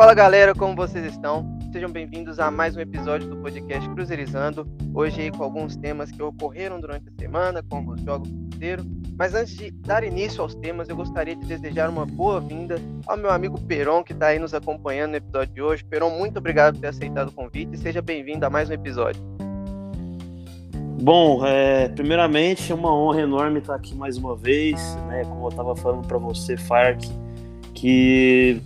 Fala galera, como vocês estão? Sejam bem-vindos a mais um episódio do podcast Cruzeirizando. Hoje aí com alguns temas que ocorreram durante a semana, como os jogos do Cruzeiro. Mas antes de dar início aos temas, eu gostaria de desejar uma boa-vinda ao meu amigo Peron, que está aí nos acompanhando no episódio de hoje. Peron, muito obrigado por ter aceitado o convite e seja bem-vindo a mais um episódio. Bom, é, primeiramente é uma honra enorme estar aqui mais uma vez, né? Como eu estava falando para você, Farc, que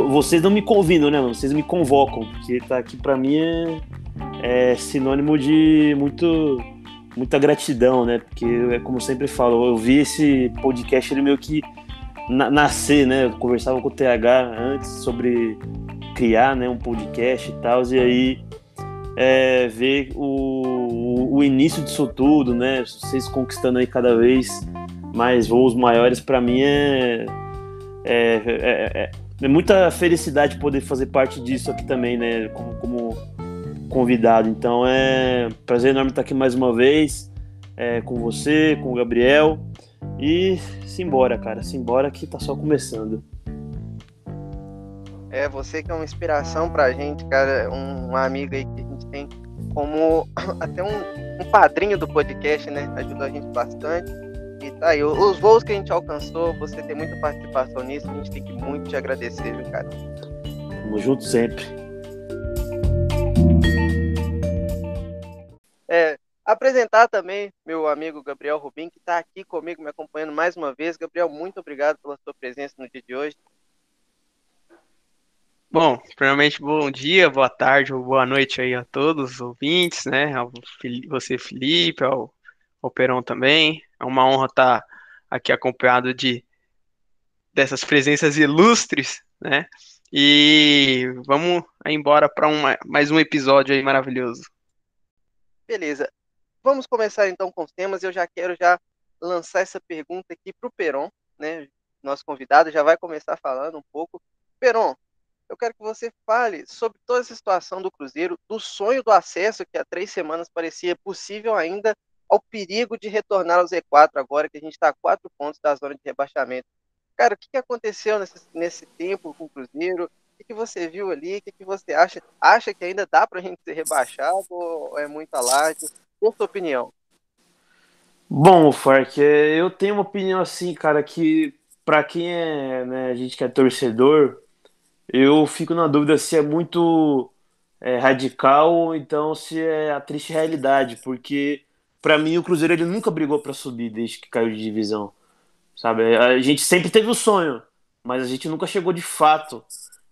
vocês não me convidam, né, mano? Vocês me convocam, porque tá aqui para mim é, é, sinônimo de muito muita gratidão, né? Porque é como eu sempre falo, eu vi esse podcast ele meio que na, nascer, né? Eu conversava com o TH antes sobre criar, né, um podcast e tal, e aí é, ver o, o início disso tudo, né? Vocês conquistando aí cada vez mais voos maiores, para mim é é, é, é, muita felicidade poder fazer parte disso aqui também, né? Como, como convidado. Então é prazer enorme estar aqui mais uma vez é, com você, com o Gabriel. E simbora, cara. Simbora que tá só começando. É, você que é uma inspiração pra gente, cara. Um, um amigo aí que a gente tem como até um, um padrinho do podcast, né? Ajudou a gente bastante. E tá aí, os voos que a gente alcançou, você tem muita participação nisso, a gente tem que muito te agradecer, viu, cara? Tamo junto sempre. É, apresentar também meu amigo Gabriel Rubim, que está aqui comigo, me acompanhando mais uma vez. Gabriel, muito obrigado pela sua presença no dia de hoje. Bom, primeiramente, bom dia, boa tarde ou boa noite aí a todos os ouvintes, né? Ao você, Felipe, ao, ao Peron também. É uma honra estar aqui acompanhado de dessas presenças ilustres, né? E vamos embora para mais um episódio aí maravilhoso. Beleza. Vamos começar então com os temas. Eu já quero já lançar essa pergunta aqui para o Peron, né? Nosso convidado já vai começar falando um pouco. Peron, eu quero que você fale sobre toda essa situação do Cruzeiro, do sonho do acesso que há três semanas parecia possível ainda ao perigo de retornar ao Z4 agora que a gente está a quatro pontos da zona de rebaixamento. Cara, o que, que aconteceu nesse, nesse tempo com o Cruzeiro? O que, você viu ali? O que, que você acha? Acha que ainda dá para a gente ser rebaixado ou é muita laje? Qual a sua opinião? Bom, Fark, é, eu tenho uma opinião assim, cara, que para quem é, né, a gente que é torcedor, eu fico na dúvida se é muito é, radical ou então se é a triste realidade, porque para mim o Cruzeiro ele nunca brigou para subir desde que caiu de divisão. Sabe? A gente sempre teve o sonho, mas a gente nunca chegou de fato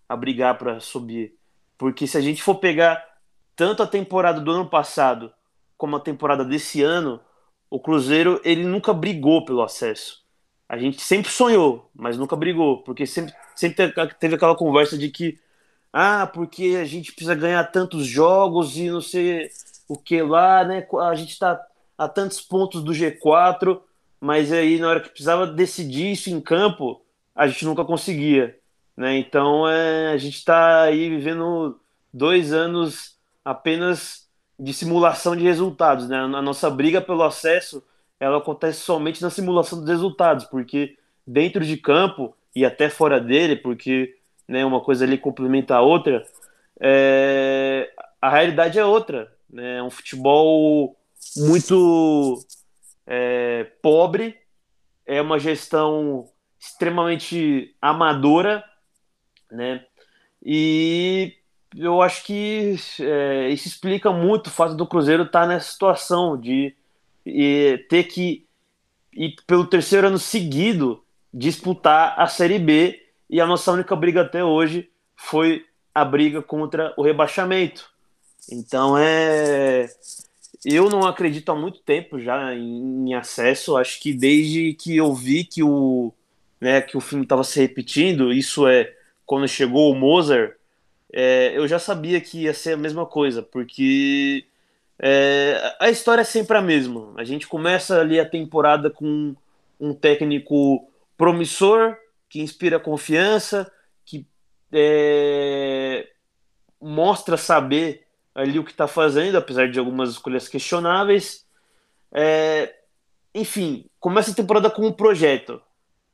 a brigar para subir. Porque se a gente for pegar tanto a temporada do ano passado como a temporada desse ano, o Cruzeiro ele nunca brigou pelo acesso. A gente sempre sonhou, mas nunca brigou, porque sempre, sempre teve aquela conversa de que ah, porque a gente precisa ganhar tantos jogos e não sei o que lá, né? A gente está a tantos pontos do G4, mas aí na hora que precisava decidir isso em campo, a gente nunca conseguia. Né? Então é, a gente está aí vivendo dois anos apenas de simulação de resultados. Né? A nossa briga pelo acesso ela acontece somente na simulação dos resultados, porque dentro de campo e até fora dele, porque né, uma coisa ali complementa a outra, é, a realidade é outra. Né? É um futebol muito é, pobre, é uma gestão extremamente amadora, né? E eu acho que é, isso explica muito o fato do Cruzeiro estar tá nessa situação de e, ter que ir pelo terceiro ano seguido disputar a Série B e a nossa única briga até hoje foi a briga contra o rebaixamento. Então é eu não acredito há muito tempo já em, em acesso. Acho que desde que eu vi que o, né, que o filme estava se repetindo, isso é quando chegou o Mozart, é, eu já sabia que ia ser a mesma coisa, porque é, a história é sempre a mesma. A gente começa ali a temporada com um técnico promissor, que inspira confiança, que é, mostra saber ali o que está fazendo, apesar de algumas escolhas questionáveis. É, enfim, começa a temporada com um projeto.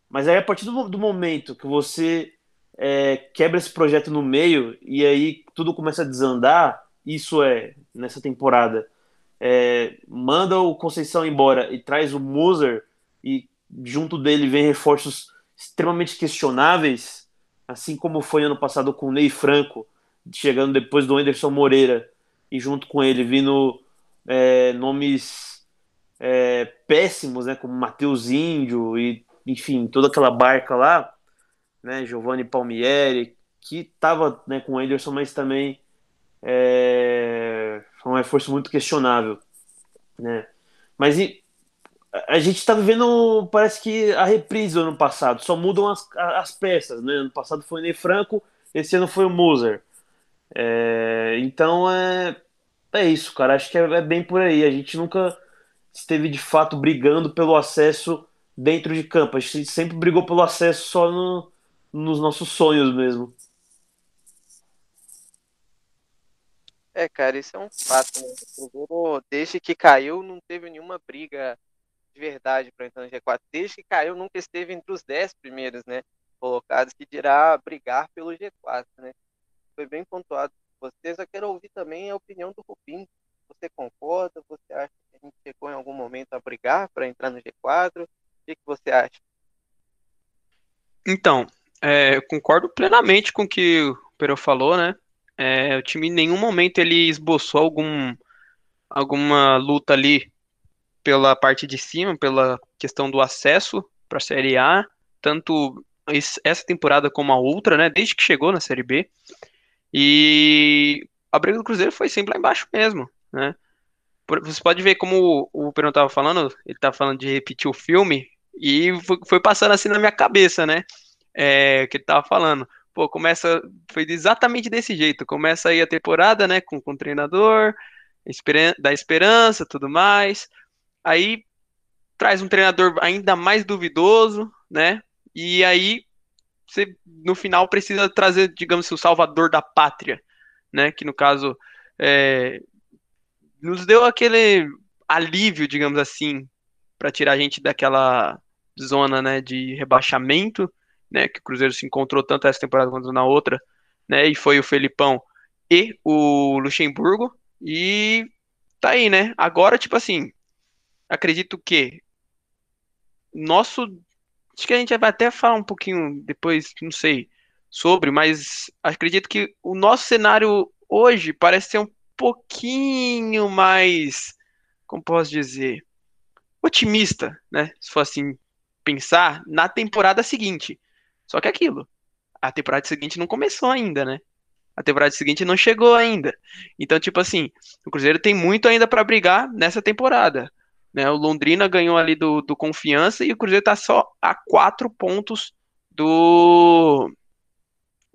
Mas aí, a partir do, do momento que você é, quebra esse projeto no meio e aí tudo começa a desandar, isso é, nessa temporada, é, manda o Conceição embora e traz o Moser e junto dele vem reforços extremamente questionáveis, assim como foi ano passado com o Ney Franco, chegando depois do Anderson Moreira e junto com ele vindo é, nomes é, péssimos, né, como Matheus Índio e enfim toda aquela barca lá, né, Giovanni Palmieri, que estava né, com o Anderson, mas também é, foi um reforço muito questionável, né? Mas e, a gente está vivendo, parece que a reprise do ano passado, só mudam as, as peças, né? Ano passado foi o Ney Franco, esse ano foi o Moser. É, então é, é isso, cara. Acho que é, é, bem por aí. A gente nunca esteve de fato brigando pelo acesso dentro de campo. A gente sempre brigou pelo acesso só no, nos nossos sonhos mesmo. É, cara, isso é um fato. Né? Desde que caiu, não teve nenhuma briga de verdade para entrar no G4. Desde que caiu, nunca esteve entre os 10 primeiros, né? Colocados, que dirá brigar pelo G4, né? Foi bem pontuado por vocês. Eu quero ouvir também a opinião do Rubim. Você concorda? Você acha que a gente chegou em algum momento a brigar para entrar no G4? O que, que você acha? Então, é, concordo plenamente com o que o Pero falou, né? É, o time em nenhum momento ele esboçou algum, alguma luta ali pela parte de cima, pela questão do acesso para a Série A, tanto essa temporada como a outra, né? Desde que chegou na Série B. E a briga do Cruzeiro foi sempre lá embaixo mesmo, né? Você pode ver como o Perão estava falando, ele estava falando de repetir o filme, e foi passando assim na minha cabeça, né? É, que ele estava falando. Pô, começa, foi exatamente desse jeito. Começa aí a temporada, né, com, com o treinador, da esperança, tudo mais. Aí traz um treinador ainda mais duvidoso, né? E aí você no final precisa trazer, digamos, o salvador da pátria, né? Que no caso é, nos deu aquele alívio, digamos assim, para tirar a gente daquela zona, né, de rebaixamento, né? Que o Cruzeiro se encontrou tanto essa temporada quanto na outra, né? E foi o Felipão e o Luxemburgo e tá aí, né? Agora, tipo assim, acredito que nosso. Acho que a gente vai até falar um pouquinho depois, não sei, sobre, mas acredito que o nosso cenário hoje parece ser um pouquinho mais. Como posso dizer? Otimista, né? Se for assim pensar, na temporada seguinte. Só que aquilo. A temporada seguinte não começou ainda, né? A temporada seguinte não chegou ainda. Então, tipo assim, o Cruzeiro tem muito ainda para brigar nessa temporada. Né? O Londrina ganhou ali do, do Confiança e o Cruzeiro está só a quatro pontos do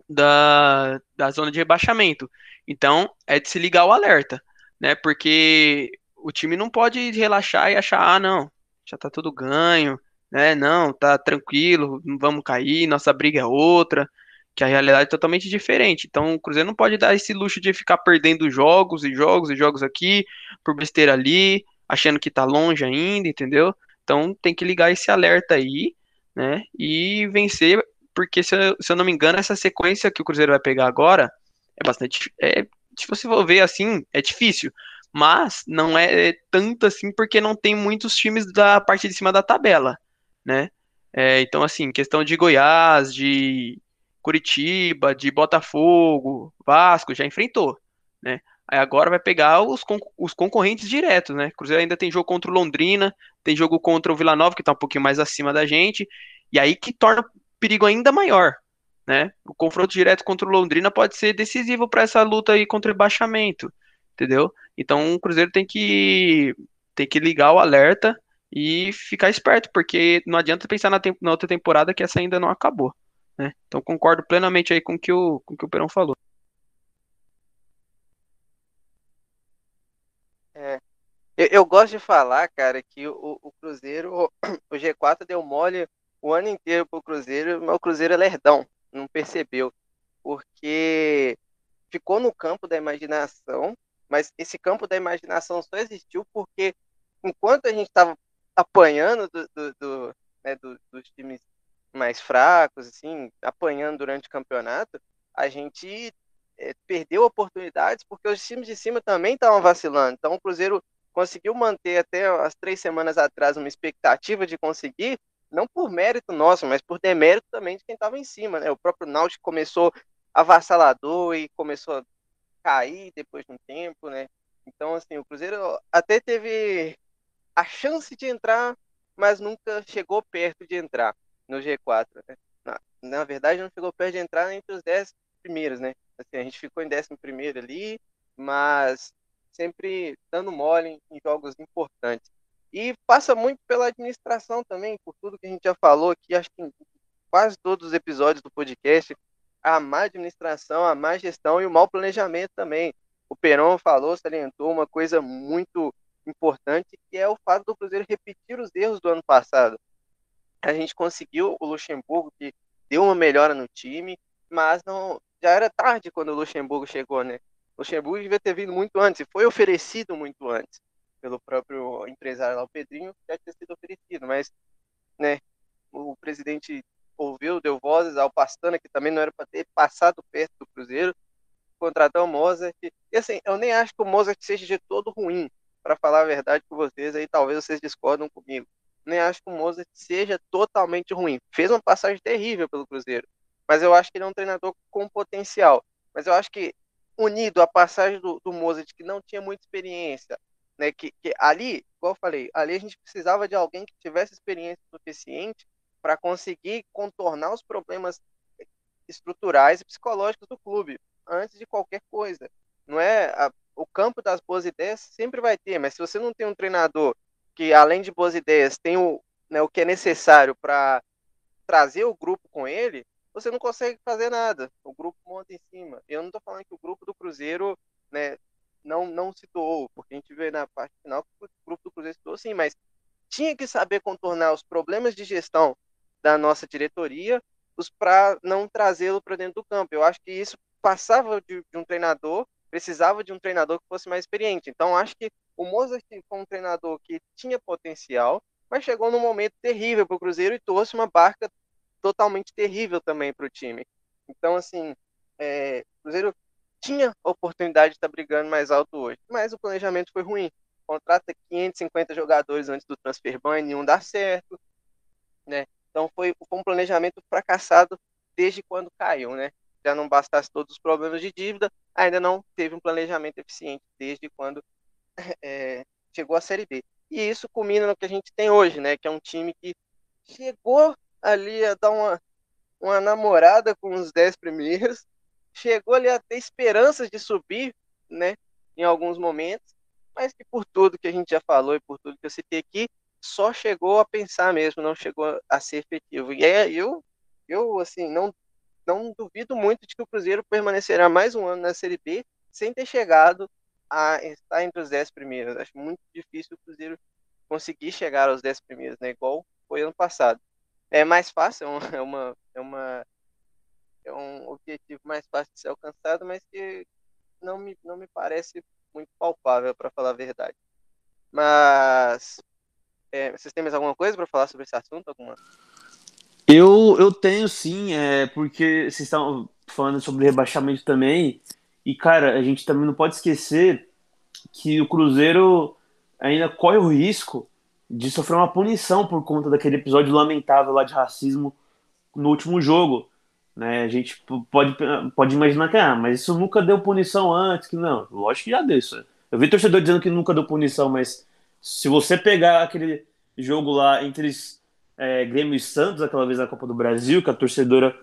da, da zona de rebaixamento. Então, é de se ligar o alerta, né? Porque o time não pode relaxar e achar, ah, não, já tá tudo ganho, né? Não, tá tranquilo, não vamos cair, nossa briga é outra, que a realidade é totalmente diferente. Então, o Cruzeiro não pode dar esse luxo de ficar perdendo jogos e jogos e jogos aqui, por besteira ali, achando que tá longe ainda, entendeu? Então tem que ligar esse alerta aí, né? E vencer, porque se eu, se eu não me engano, essa sequência que o Cruzeiro vai pegar agora é bastante. É, se você for ver assim, é difícil. Mas não é tanto assim porque não tem muitos times da parte de cima da tabela, né? É, então, assim, questão de Goiás, de Curitiba, de Botafogo, Vasco, já enfrentou, né? Agora vai pegar os, con os concorrentes diretos, né? Cruzeiro ainda tem jogo contra o Londrina, tem jogo contra o Vila Nova, que tá um pouquinho mais acima da gente, e aí que torna o perigo ainda maior, né? O confronto direto contra o Londrina pode ser decisivo para essa luta aí contra o rebaixamento, entendeu? Então o Cruzeiro tem que tem que ligar o alerta e ficar esperto, porque não adianta pensar na, na outra temporada que essa ainda não acabou, né? Então concordo plenamente aí com que o com que o Perão falou. Eu, eu, gosto de falar, cara, que o, o, Cruzeiro, o G4 deu mole o ano inteiro pro Cruzeiro, mas o Cruzeiro é lerdão, não percebeu. Porque ficou no campo da imaginação, mas esse campo da imaginação só existiu porque enquanto a gente estava apanhando do, do, do, né, do, dos times mais fracos, assim, apanhando durante o campeonato, a gente é, perdeu oportunidades porque os times de cima também estavam vacilando. Então o Cruzeiro conseguiu manter até as três semanas atrás uma expectativa de conseguir, não por mérito nosso, mas por demérito também de quem estava em cima, né? O próprio Náutico começou avassalador e começou a cair depois de um tempo, né? Então, assim, o Cruzeiro até teve a chance de entrar, mas nunca chegou perto de entrar no G4, né? Na, na verdade, não chegou perto de entrar entre os 10 primeiros, né? Assim, a gente ficou em 11 primeiro ali, mas sempre dando mole em jogos importantes. E passa muito pela administração também, por tudo que a gente já falou aqui, acho que em quase todos os episódios do podcast, a má administração, a má gestão e o mau planejamento também. O Peron falou, salientou uma coisa muito importante, que é o fato do Cruzeiro repetir os erros do ano passado. A gente conseguiu o Luxemburgo, que deu uma melhora no time, mas não já era tarde quando o Luxemburgo chegou, né? Luxemburgo devia ter vindo muito antes, e foi oferecido muito antes pelo próprio empresário lá, o Pedrinho, já tinha sido oferecido, mas né, o presidente ouviu, deu vozes ao Pastana, que também não era para ter passado perto do Cruzeiro, contratar o Mozart. E assim, eu nem acho que o Mozart seja de todo ruim, para falar a verdade com vocês, aí talvez vocês discordam comigo. Nem acho que o Mozart seja totalmente ruim. Fez uma passagem terrível pelo Cruzeiro, mas eu acho que ele é um treinador com potencial. Mas eu acho que unido à passagem do, do Mozart, que não tinha muita experiência, né, que, que ali, igual eu falei, ali a gente precisava de alguém que tivesse experiência suficiente para conseguir contornar os problemas estruturais e psicológicos do clube antes de qualquer coisa. Não é a, o campo das boas ideias sempre vai ter, mas se você não tem um treinador que além de boas ideias tem o, né, o que é necessário para trazer o grupo com ele, você não consegue fazer nada. O grupo monta em cima. Eu não estou falando que o grupo do Cruzeiro né, não, não se doou, porque a gente vê na parte final que o grupo do Cruzeiro se doou sim, mas tinha que saber contornar os problemas de gestão da nossa diretoria para não trazê-lo para dentro do campo. Eu acho que isso passava de, de, um treinador, precisava de um treinador que fosse mais experiente. Então, acho que o Mozart foi um treinador que tinha potencial, mas chegou num momento terrível para o Cruzeiro e trouxe uma barca totalmente terrível também para o time. Então, assim, é, o Cruzeiro tinha oportunidade de estar tá brigando mais alto hoje, mas o planejamento foi ruim. Contrata 550 jogadores antes do transfer ban e nenhum dá certo, né? Então foi, foi um planejamento fracassado desde quando caiu, né? Já não bastasse todos os problemas de dívida, ainda não teve um planejamento eficiente desde quando é, chegou à Série B. E isso culmina no que a gente tem hoje, né? Que é um time que chegou ali a dar uma, uma namorada com os 10 primeiros, chegou ali a ter esperanças de subir, né? Em alguns momentos, mas que por tudo que a gente já falou e por tudo que eu citei aqui, só chegou a pensar mesmo, não chegou a ser efetivo. E aí eu, eu assim, não, não duvido muito de que o Cruzeiro permanecerá mais um ano na Série B sem ter chegado a estar entre os dez primeiros. Acho muito difícil o Cruzeiro conseguir chegar aos dez primeiros, né? Igual foi ano passado. É mais fácil, é uma, é uma é um objetivo mais fácil de ser alcançado, mas que não me, não me parece muito palpável, para falar a verdade. Mas é, vocês têm mais alguma coisa para falar sobre esse assunto? Alguma? Eu, eu tenho sim, é, porque vocês estão falando sobre rebaixamento também. E, cara, a gente também não pode esquecer que o Cruzeiro ainda corre o risco de sofrer uma punição por conta daquele episódio lamentável lá de racismo no último jogo. Né? A gente pode, pode imaginar que, ah, mas isso nunca deu punição antes, que não. Lógico que já deu isso. Eu vi torcedor dizendo que nunca deu punição, mas se você pegar aquele jogo lá entre é, Grêmio e Santos, aquela vez na Copa do Brasil, que a torcedora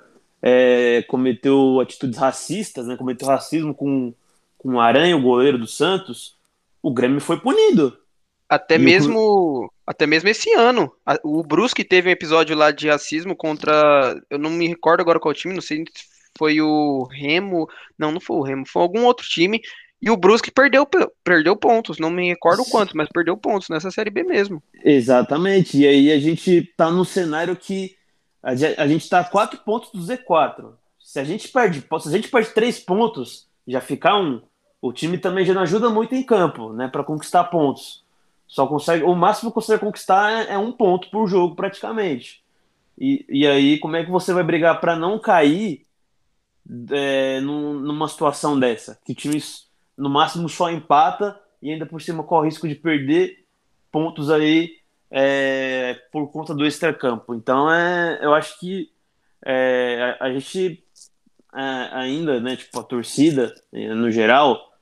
é, cometeu atitudes racistas, né, cometeu racismo com, com o Aranha, o goleiro do Santos, o Grêmio foi punido. Até e mesmo o... até mesmo esse ano. O Brusque teve um episódio lá de racismo contra. Eu não me recordo agora qual time, não sei se foi o Remo. Não, não foi o Remo, foi algum outro time e o Brusque perdeu, perdeu pontos, não me recordo quanto, mas perdeu pontos nessa Série B mesmo. Exatamente, e aí a gente tá no cenário que a gente tá a quatro pontos do Z4. Se a gente perde, se a gente perde três pontos, já ficar um, o time também já não ajuda muito em campo, né, para conquistar pontos. Só consegue, o máximo que consegue conquistar é, é um ponto por jogo praticamente. E, e aí, como é que você vai brigar para não cair é, num, numa situação dessa? Que o time no máximo só empata e ainda por cima corre risco de perder pontos aí é, por conta do extracampo. Então, é, eu acho que é, a, a, gente é, ainda, né, tipo, a torcida, é, no geral,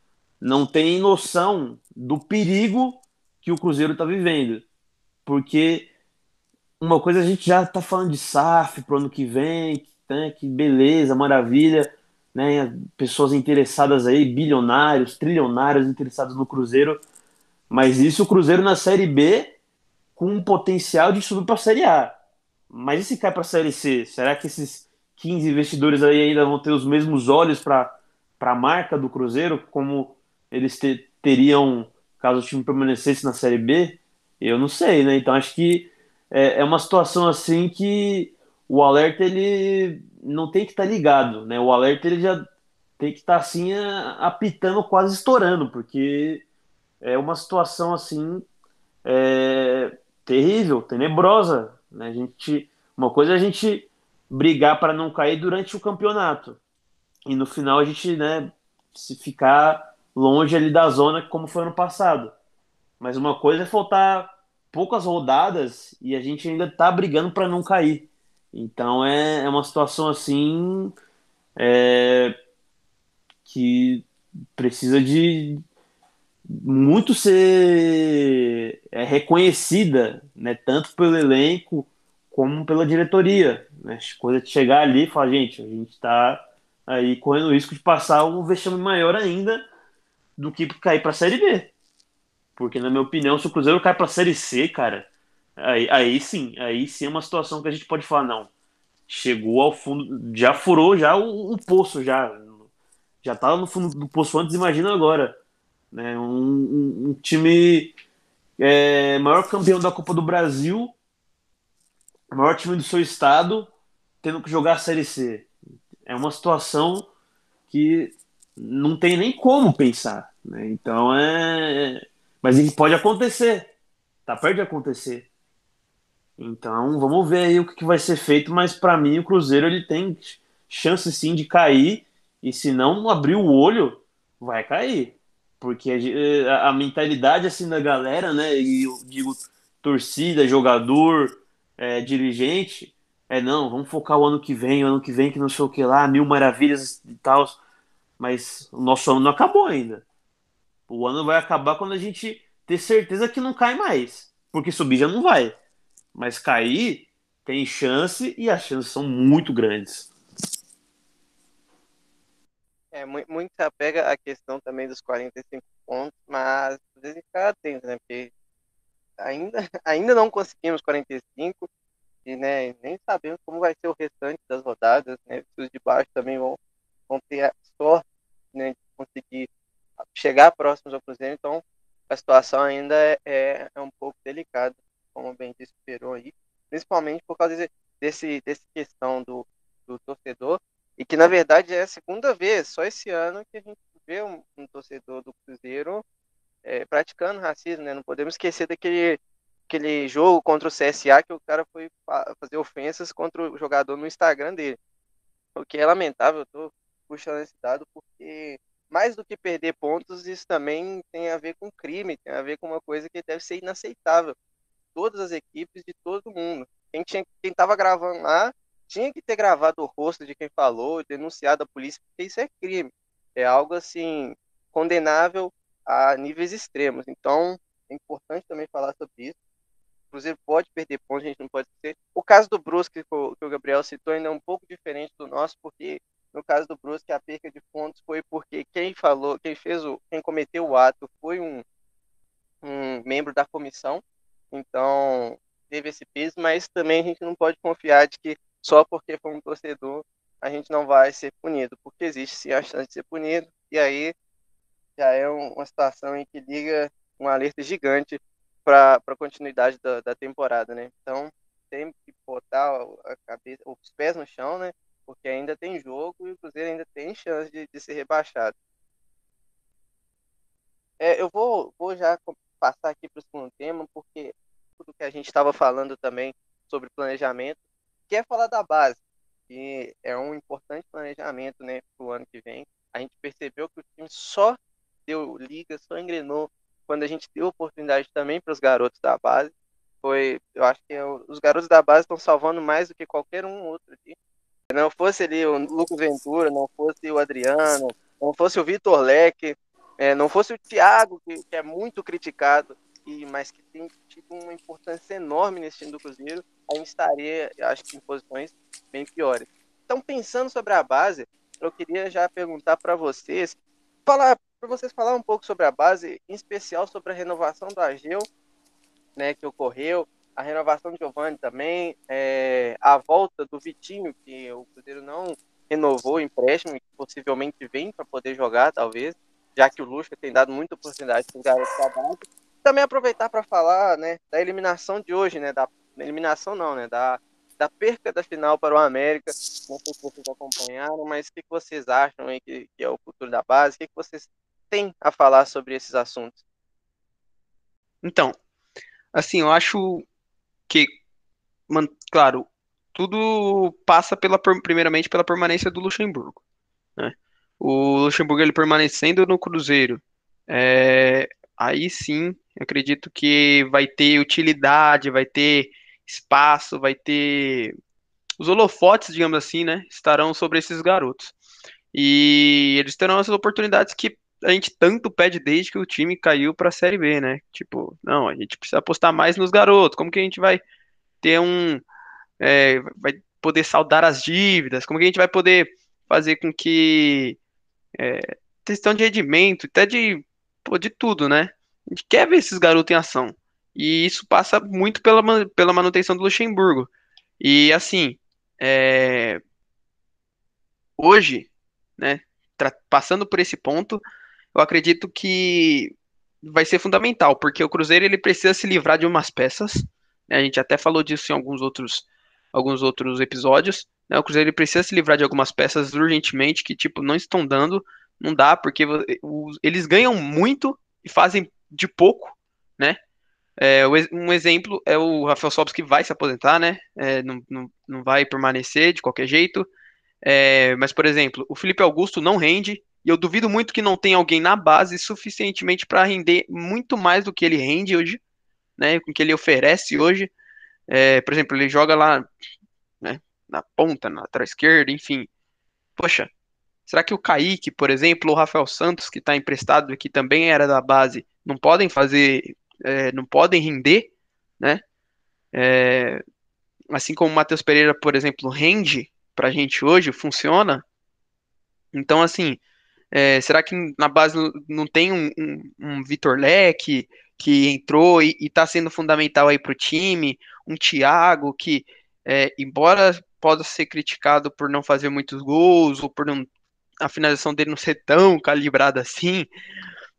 não tem noção do perigo que o Cruzeiro está vivendo. Porque uma coisa a gente já está falando de SAF para o ano que vem, né, que beleza, maravilha, né, pessoas interessadas aí, bilionários, trilionários interessados no Cruzeiro, mas isso o Cruzeiro na Série B com um potencial de subir para a Série A. Mas e se cai para a Série C? Será que esses 15 investidores aí ainda vão ter os mesmos olhos para a marca do Cruzeiro, como eles te, teriam caso o time permanecesse na Série B? Eu não sei, né? Então acho que é, é uma situação assim que o alerta ele não tem que estar tá ligado, né? O alerta ele já tem que estar tá, assim apitando, quase estourando, porque é uma situação assim é, terrível, tenebrosa. Né? A gente, uma coisa é a gente brigar para não cair durante o campeonato e no final a gente, né, se ficar longe ali da zona como foi ano passado. Mas uma coisa é faltar poucas rodadas e a gente ainda tá brigando para não cair. Então é, é uma situação assim é, que precisa de muito ser é, reconhecida, né, tanto pelo elenco como pela diretoria. Né? Coisa de chegar ali e falar, gente, a gente está aí correndo o risco de passar um vexame maior ainda do que cair para a Série B. Porque, na minha opinião, se o Cruzeiro cai para a Série C, cara, Aí, aí sim, aí sim é uma situação que a gente pode falar, não. Chegou ao fundo, já furou já o, o poço, já. Já estava no fundo do poço antes, imagina agora. Né? Um, um, um time é, maior campeão da Copa do Brasil, maior time do seu estado, tendo que jogar a Série C. É uma situação que não tem nem como pensar. Né? Então é. Mas pode acontecer. Tá perto de acontecer. Então, vamos ver aí o que vai ser feito, mas para mim o Cruzeiro ele tem chance sim de cair e se não abrir o olho, vai cair. Porque a, a mentalidade assim da galera, né, e eu digo torcida, jogador, é, dirigente, é não, vamos focar o ano que vem, o ano que vem que não sei o que lá, mil maravilhas e tal, mas o nosso ano não acabou ainda. O ano vai acabar quando a gente ter certeza que não cai mais, porque subir já não vai. Mas cair tem chance e as chances são muito grandes. É, muito se apega à questão também dos 45 pontos, mas às vezes ficar atento, né? Porque ainda, ainda não conseguimos 45 e né, nem sabemos como vai ser o restante das rodadas, né? Os de baixo também vão, vão ter sorte né, de conseguir chegar próximos ao Cruzeiro, então a situação ainda é, é, é um pouco delicada como bem disse o Peron aí, principalmente por causa desse, desse questão do, do torcedor, e que na verdade é a segunda vez, só esse ano, que a gente vê um, um torcedor do Cruzeiro é, praticando racismo, né? Não podemos esquecer daquele aquele jogo contra o CSA que o cara foi fazer ofensas contra o jogador no Instagram dele. O que é lamentável, eu tô puxando esse dado porque mais do que perder pontos, isso também tem a ver com crime, tem a ver com uma coisa que deve ser inaceitável todas as equipes de todo mundo. Quem tinha, quem estava gravando lá tinha que ter gravado o rosto de quem falou, denunciado a polícia, porque isso é crime. É algo assim condenável a níveis extremos. Então, é importante também falar sobre isso. Cruzeiro pode perder pontos, a gente não pode ser. O caso do Brusque, que o Gabriel citou, ainda é um pouco diferente do nosso, porque no caso do Brusque, a perca de pontos foi porque quem falou, quem fez o, quem cometeu o ato foi um, um membro da comissão então, teve esse peso, mas também a gente não pode confiar de que só porque for um torcedor a gente não vai ser punido, porque existe sim a chance de ser punido, e aí já é uma situação em que liga um alerta gigante para a continuidade da, da, temporada, né? Então, tem que botar a cabeça, os pés no chão, né? Porque ainda tem jogo e o Cruzeiro ainda tem chance de, de ser rebaixado. É, eu vou, vou já passar aqui para o segundo tema, porque tudo que a gente estava falando também sobre planejamento, quer falar da base, que é um importante planejamento né, para o ano que vem. A gente percebeu que o time só deu liga, só engrenou quando a gente deu oportunidade também para os garotos da base. Foi, eu acho que é os garotos da base estão salvando mais do que qualquer um outro aqui. Não fosse ali o Lucas Ventura, não fosse o Adriano, não fosse o Vitor Leque, é, não fosse o Thiago, que, que, é muito criticado, e, mas que tem tido uma importância enorme nesse time do Cruzeiro, a gente estaria, acho que, em posições bem piores. Então, pensando sobre a base, eu queria já perguntar para vocês, falar para vocês falar um pouco sobre a base, em especial sobre a renovação do Ageu, né, que ocorreu, a renovação do Giovanni também, é, a volta do Vitinho, que o Cruzeiro não renovou o empréstimo, que possivelmente vem para poder jogar, talvez, já que o Lucha tem dado muita oportunidade para os garotos da base. Também aproveitar para falar né, da eliminação de hoje, né, da eliminação não, né, da, da perca da final para o América. Não sei se vocês acompanharam, mas o que, vocês acham aí que, que é o futuro da base? O que vocês têm a falar sobre esses assuntos? Então, assim, eu acho que, claro, tudo passa pela primeiramente pela permanência do Luxemburgo. Né? O Luxemburgo ele permanecendo no Cruzeiro, é, aí sim, acredito que vai ter utilidade, vai ter espaço, vai ter os holofotes, digamos assim, né, estarão sobre esses garotos. E eles terão essas oportunidades que a gente tanto pede desde que o time caiu para a Série B, né? Tipo, não, a gente precisa apostar mais nos garotos. Como que a gente vai ter um é, vai poder saldar as dívidas? Como que a gente vai poder fazer com que é, questão de rendimento, até de, pô, de tudo, né? A gente quer ver esses garotos em ação. E isso passa muito pela, pela manutenção do Luxemburgo. E assim, é, hoje, né, passando por esse ponto, eu acredito que vai ser fundamental, porque o Cruzeiro ele precisa se livrar de umas peças. Né, a gente até falou disso em alguns outros, alguns outros episódios. Né, o Cruzeiro ele precisa se livrar de algumas peças urgentemente que tipo não estão dando, não dá porque eles ganham muito e fazem de pouco, né? É, um exemplo é o Rafael Sobis que vai se aposentar, né? É, não, não, não vai permanecer de qualquer jeito. É, mas, por exemplo, o Felipe Augusto não rende, e eu duvido muito que não tenha alguém na base suficientemente para render muito mais do que ele rende hoje, né? Com que ele oferece hoje. É, por exemplo, ele joga lá né, na ponta, na lateral esquerda, enfim. Poxa, será que o Kaique, por exemplo, o Rafael Santos, que está emprestado e que também era da base, não podem fazer, é, não podem render, né? É, assim como o Matheus Pereira, por exemplo, rende pra gente hoje, funciona. Então, assim, é, será que na base não tem um, um, um Vitor Leque que entrou e está sendo fundamental aí para o time? Um Thiago que, é, embora possa ser criticado por não fazer muitos gols ou por não, a finalização dele não ser tão calibrada assim,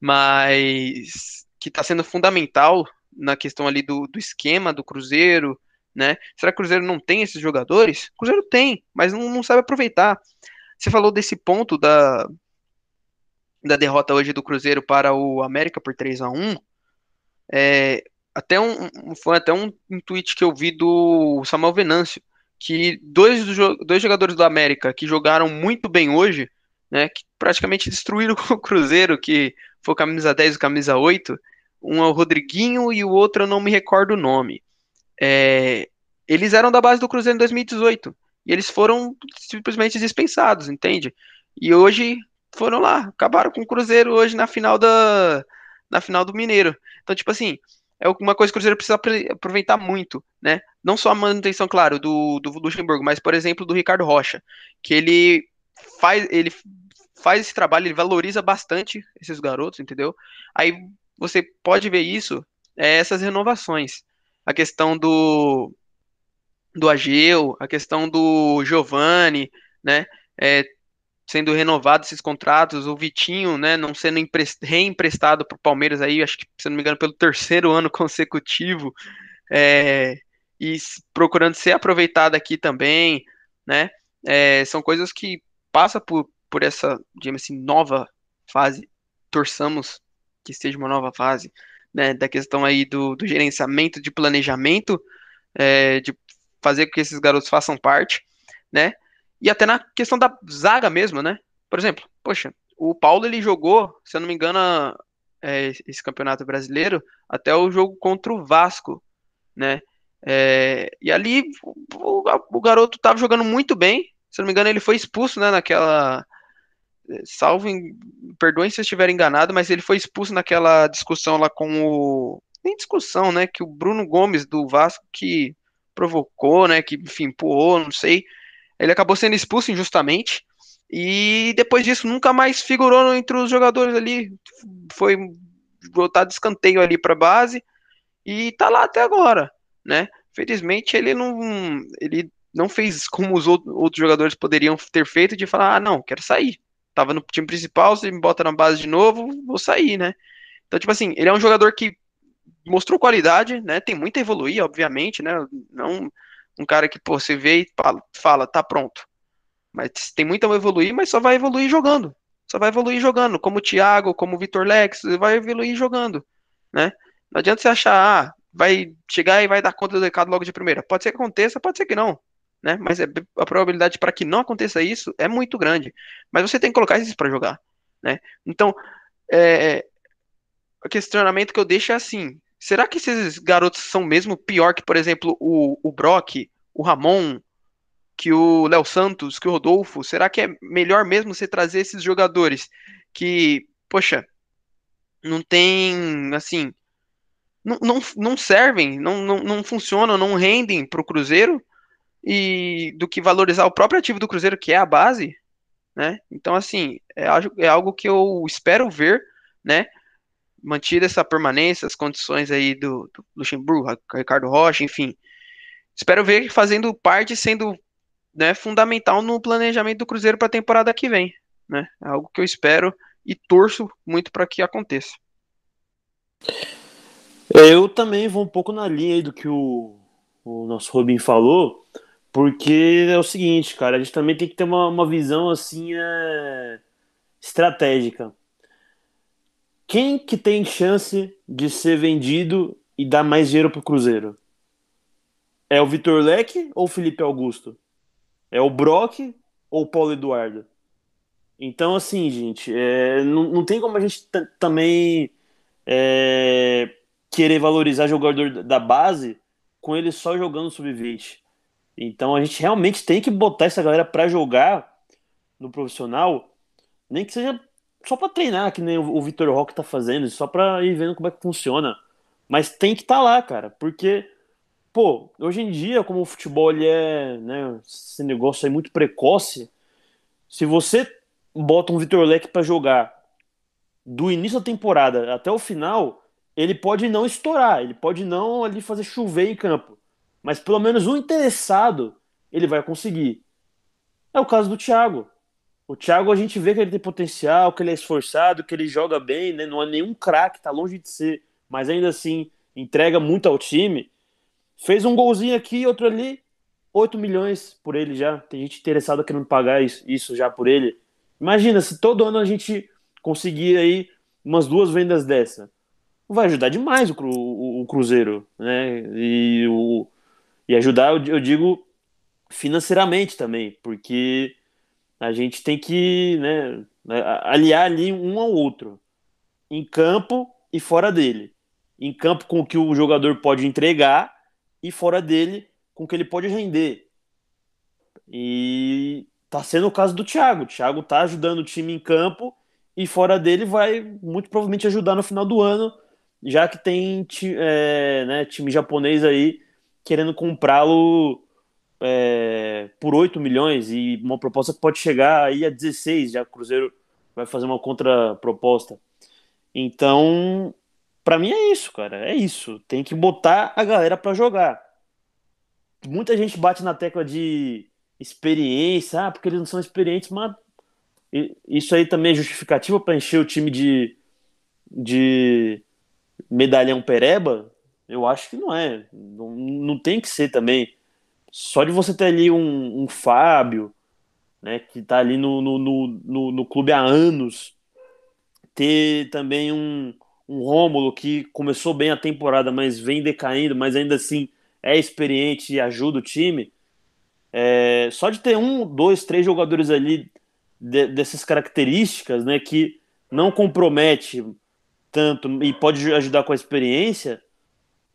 mas que está sendo fundamental na questão ali do, do esquema do Cruzeiro, né? Será que o Cruzeiro não tem esses jogadores? O Cruzeiro tem, mas não, não sabe aproveitar. Você falou desse ponto da, da derrota hoje do Cruzeiro para o América por 3 a 1 é, até um, foi até um, um tweet que eu vi do Samuel Venâncio, que dois, dois jogadores do América que jogaram muito bem hoje, né, que praticamente destruíram o Cruzeiro, que foi camisa 10 e camisa 8, um é o Rodriguinho e o outro eu não me recordo o nome. É, eles eram da base do Cruzeiro em 2018 e eles foram simplesmente dispensados, entende? E hoje foram lá, acabaram com o Cruzeiro hoje na final da na final do Mineiro. Então, tipo assim, é uma coisa que o Cruzeiro precisa aproveitar muito, né? Não só a manutenção, claro, do, do Luxemburgo, mas, por exemplo, do Ricardo Rocha, que ele faz, ele faz esse trabalho, ele valoriza bastante esses garotos, entendeu? Aí você pode ver isso, é, essas renovações. A questão do, do Ageu, a questão do Giovanni, né? É, sendo renovados esses contratos, o Vitinho, né, não sendo reemprestado para o Palmeiras aí, acho que, se não me engano, pelo terceiro ano consecutivo, é, e procurando ser aproveitado aqui também, né, é, são coisas que passa por, por essa, digamos assim, nova fase, torçamos que seja uma nova fase, né, da questão aí do, do gerenciamento de planejamento, é, de fazer com que esses garotos façam parte, né? E até na questão da zaga mesmo, né? Por exemplo, poxa, o Paulo ele jogou, se eu não me engano, é, esse campeonato brasileiro até o jogo contra o Vasco, né? É, e ali o, o garoto estava jogando muito bem. Se eu não me engano, ele foi expulso, né? Naquela salvo, perdoem se eu estiver enganado, mas ele foi expulso naquela discussão lá com o. Nem discussão, né? Que o Bruno Gomes do Vasco que provocou, né? Que, enfim, empurrou, não sei. Ele acabou sendo expulso injustamente. E depois disso nunca mais figurou entre os jogadores ali. Foi voltado de escanteio ali para base e tá lá até agora, né? Felizmente ele não ele não fez como os outros jogadores poderiam ter feito de falar: "Ah, não, quero sair" tava no time principal, você me bota na base de novo, vou sair, né? Então, tipo assim, ele é um jogador que mostrou qualidade, né? Tem muito a evoluir, obviamente, né? Não um cara que, pô, você vê e fala, fala, tá pronto. Mas tem muito a evoluir, mas só vai evoluir jogando. Só vai evoluir jogando, como o Thiago, como o Vitor Lex, vai evoluir jogando, né? Não adianta você achar, ah, vai chegar e vai dar conta do recado logo de primeira. Pode ser que aconteça, pode ser que não né? Mas é, a probabilidade para que não aconteça isso é muito grande. Mas você tem que colocar isso para jogar, né? Então, é, o questionamento que eu deixo é assim: será que esses garotos são mesmo pior que, por exemplo, o, o Brock, o Ramon, que o Léo Santos, que o Rodolfo? Será que é melhor mesmo você trazer esses jogadores que, poxa, não tem, assim, não, não, não servem, não, não, não funcionam, não rendem para o Cruzeiro? e do que valorizar o próprio ativo do Cruzeiro, que é a base, né? Então, assim, é, é algo que eu espero ver, né? Mantida essa permanência, as condições aí do, do Luxemburgo, Ricardo Rocha, enfim. Espero ver fazendo parte, sendo né, fundamental no planejamento do Cruzeiro para a temporada que vem, né? É algo que eu espero e torço muito para que aconteça. É, eu também vou um pouco na linha do que o, o nosso Robin falou. Porque é o seguinte, cara, a gente também tem que ter uma, uma visão assim é, estratégica. Quem que tem chance de ser vendido e dar mais dinheiro pro Cruzeiro? É o Vitor Leque ou o Felipe Augusto? É o Brock ou o Paulo Eduardo? Então, assim, gente, é, não, não tem como a gente também é, querer valorizar jogador da base com ele só jogando sub-20. Então a gente realmente tem que botar essa galera para jogar no profissional, nem que seja só para treinar, que nem o Vitor Roque tá fazendo, só para ir vendo como é que funciona. Mas tem que estar tá lá, cara, porque pô, hoje em dia, como o futebol é, né, esse negócio é muito precoce, se você bota um Vitor Leque para jogar do início da temporada até o final, ele pode não estourar, ele pode não ali fazer chover em campo mas pelo menos um interessado ele vai conseguir. É o caso do Thiago. O Thiago a gente vê que ele tem potencial, que ele é esforçado, que ele joga bem, né? não é nenhum craque, tá longe de ser, mas ainda assim entrega muito ao time. Fez um golzinho aqui, outro ali, 8 milhões por ele já. Tem gente interessada querendo pagar isso já por ele. Imagina se todo ano a gente conseguir aí umas duas vendas dessa. Vai ajudar demais o, o, o Cruzeiro, né? E o, e ajudar, eu digo, financeiramente também, porque a gente tem que né, aliar ali um ao outro, em campo e fora dele. Em campo com o que o jogador pode entregar e fora dele com o que ele pode render. E tá sendo o caso do Thiago. O Thiago tá ajudando o time em campo e fora dele vai muito provavelmente ajudar no final do ano, já que tem é, né, time japonês aí querendo comprá-lo é, por 8 milhões e uma proposta que pode chegar aí a 16, já o Cruzeiro vai fazer uma contraproposta. Então, para mim é isso, cara, é isso. Tem que botar a galera para jogar. Muita gente bate na tecla de experiência, ah, porque eles não são experientes, mas isso aí também é justificativa para encher o time de, de medalhão pereba, eu acho que não é. Não, não tem que ser também. Só de você ter ali um, um Fábio, né, que está ali no, no, no, no, clube há anos, ter também um, um Rômulo que começou bem a temporada, mas vem decaindo, mas ainda assim é experiente e ajuda o time, é, só de ter um, dois, três jogadores ali de, dessas características, né, que não compromete tanto e pode ajudar com a experiência,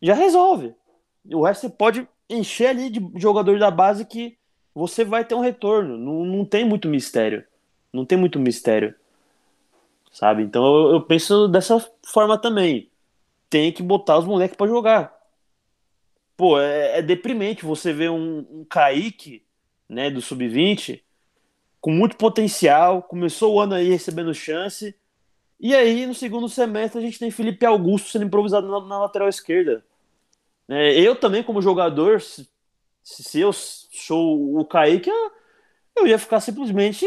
já resolve. O resto você pode encher ali de jogador da base que você vai ter um retorno. Não, não tem muito mistério. Não tem muito mistério. Sabe? Então eu, eu penso dessa forma também. Tem que botar os moleques para jogar. Pô, é, é, deprimente você ver um, um Kaique, né, do Sub-20, com muito potencial, começou o ano aí recebendo chance, e aí no segundo semestre a gente tem Felipe Augusto sendo improvisado na, na lateral esquerda. É, eu também, como jogador, se, se eu sou o Kaique, eu, ia ficar simplesmente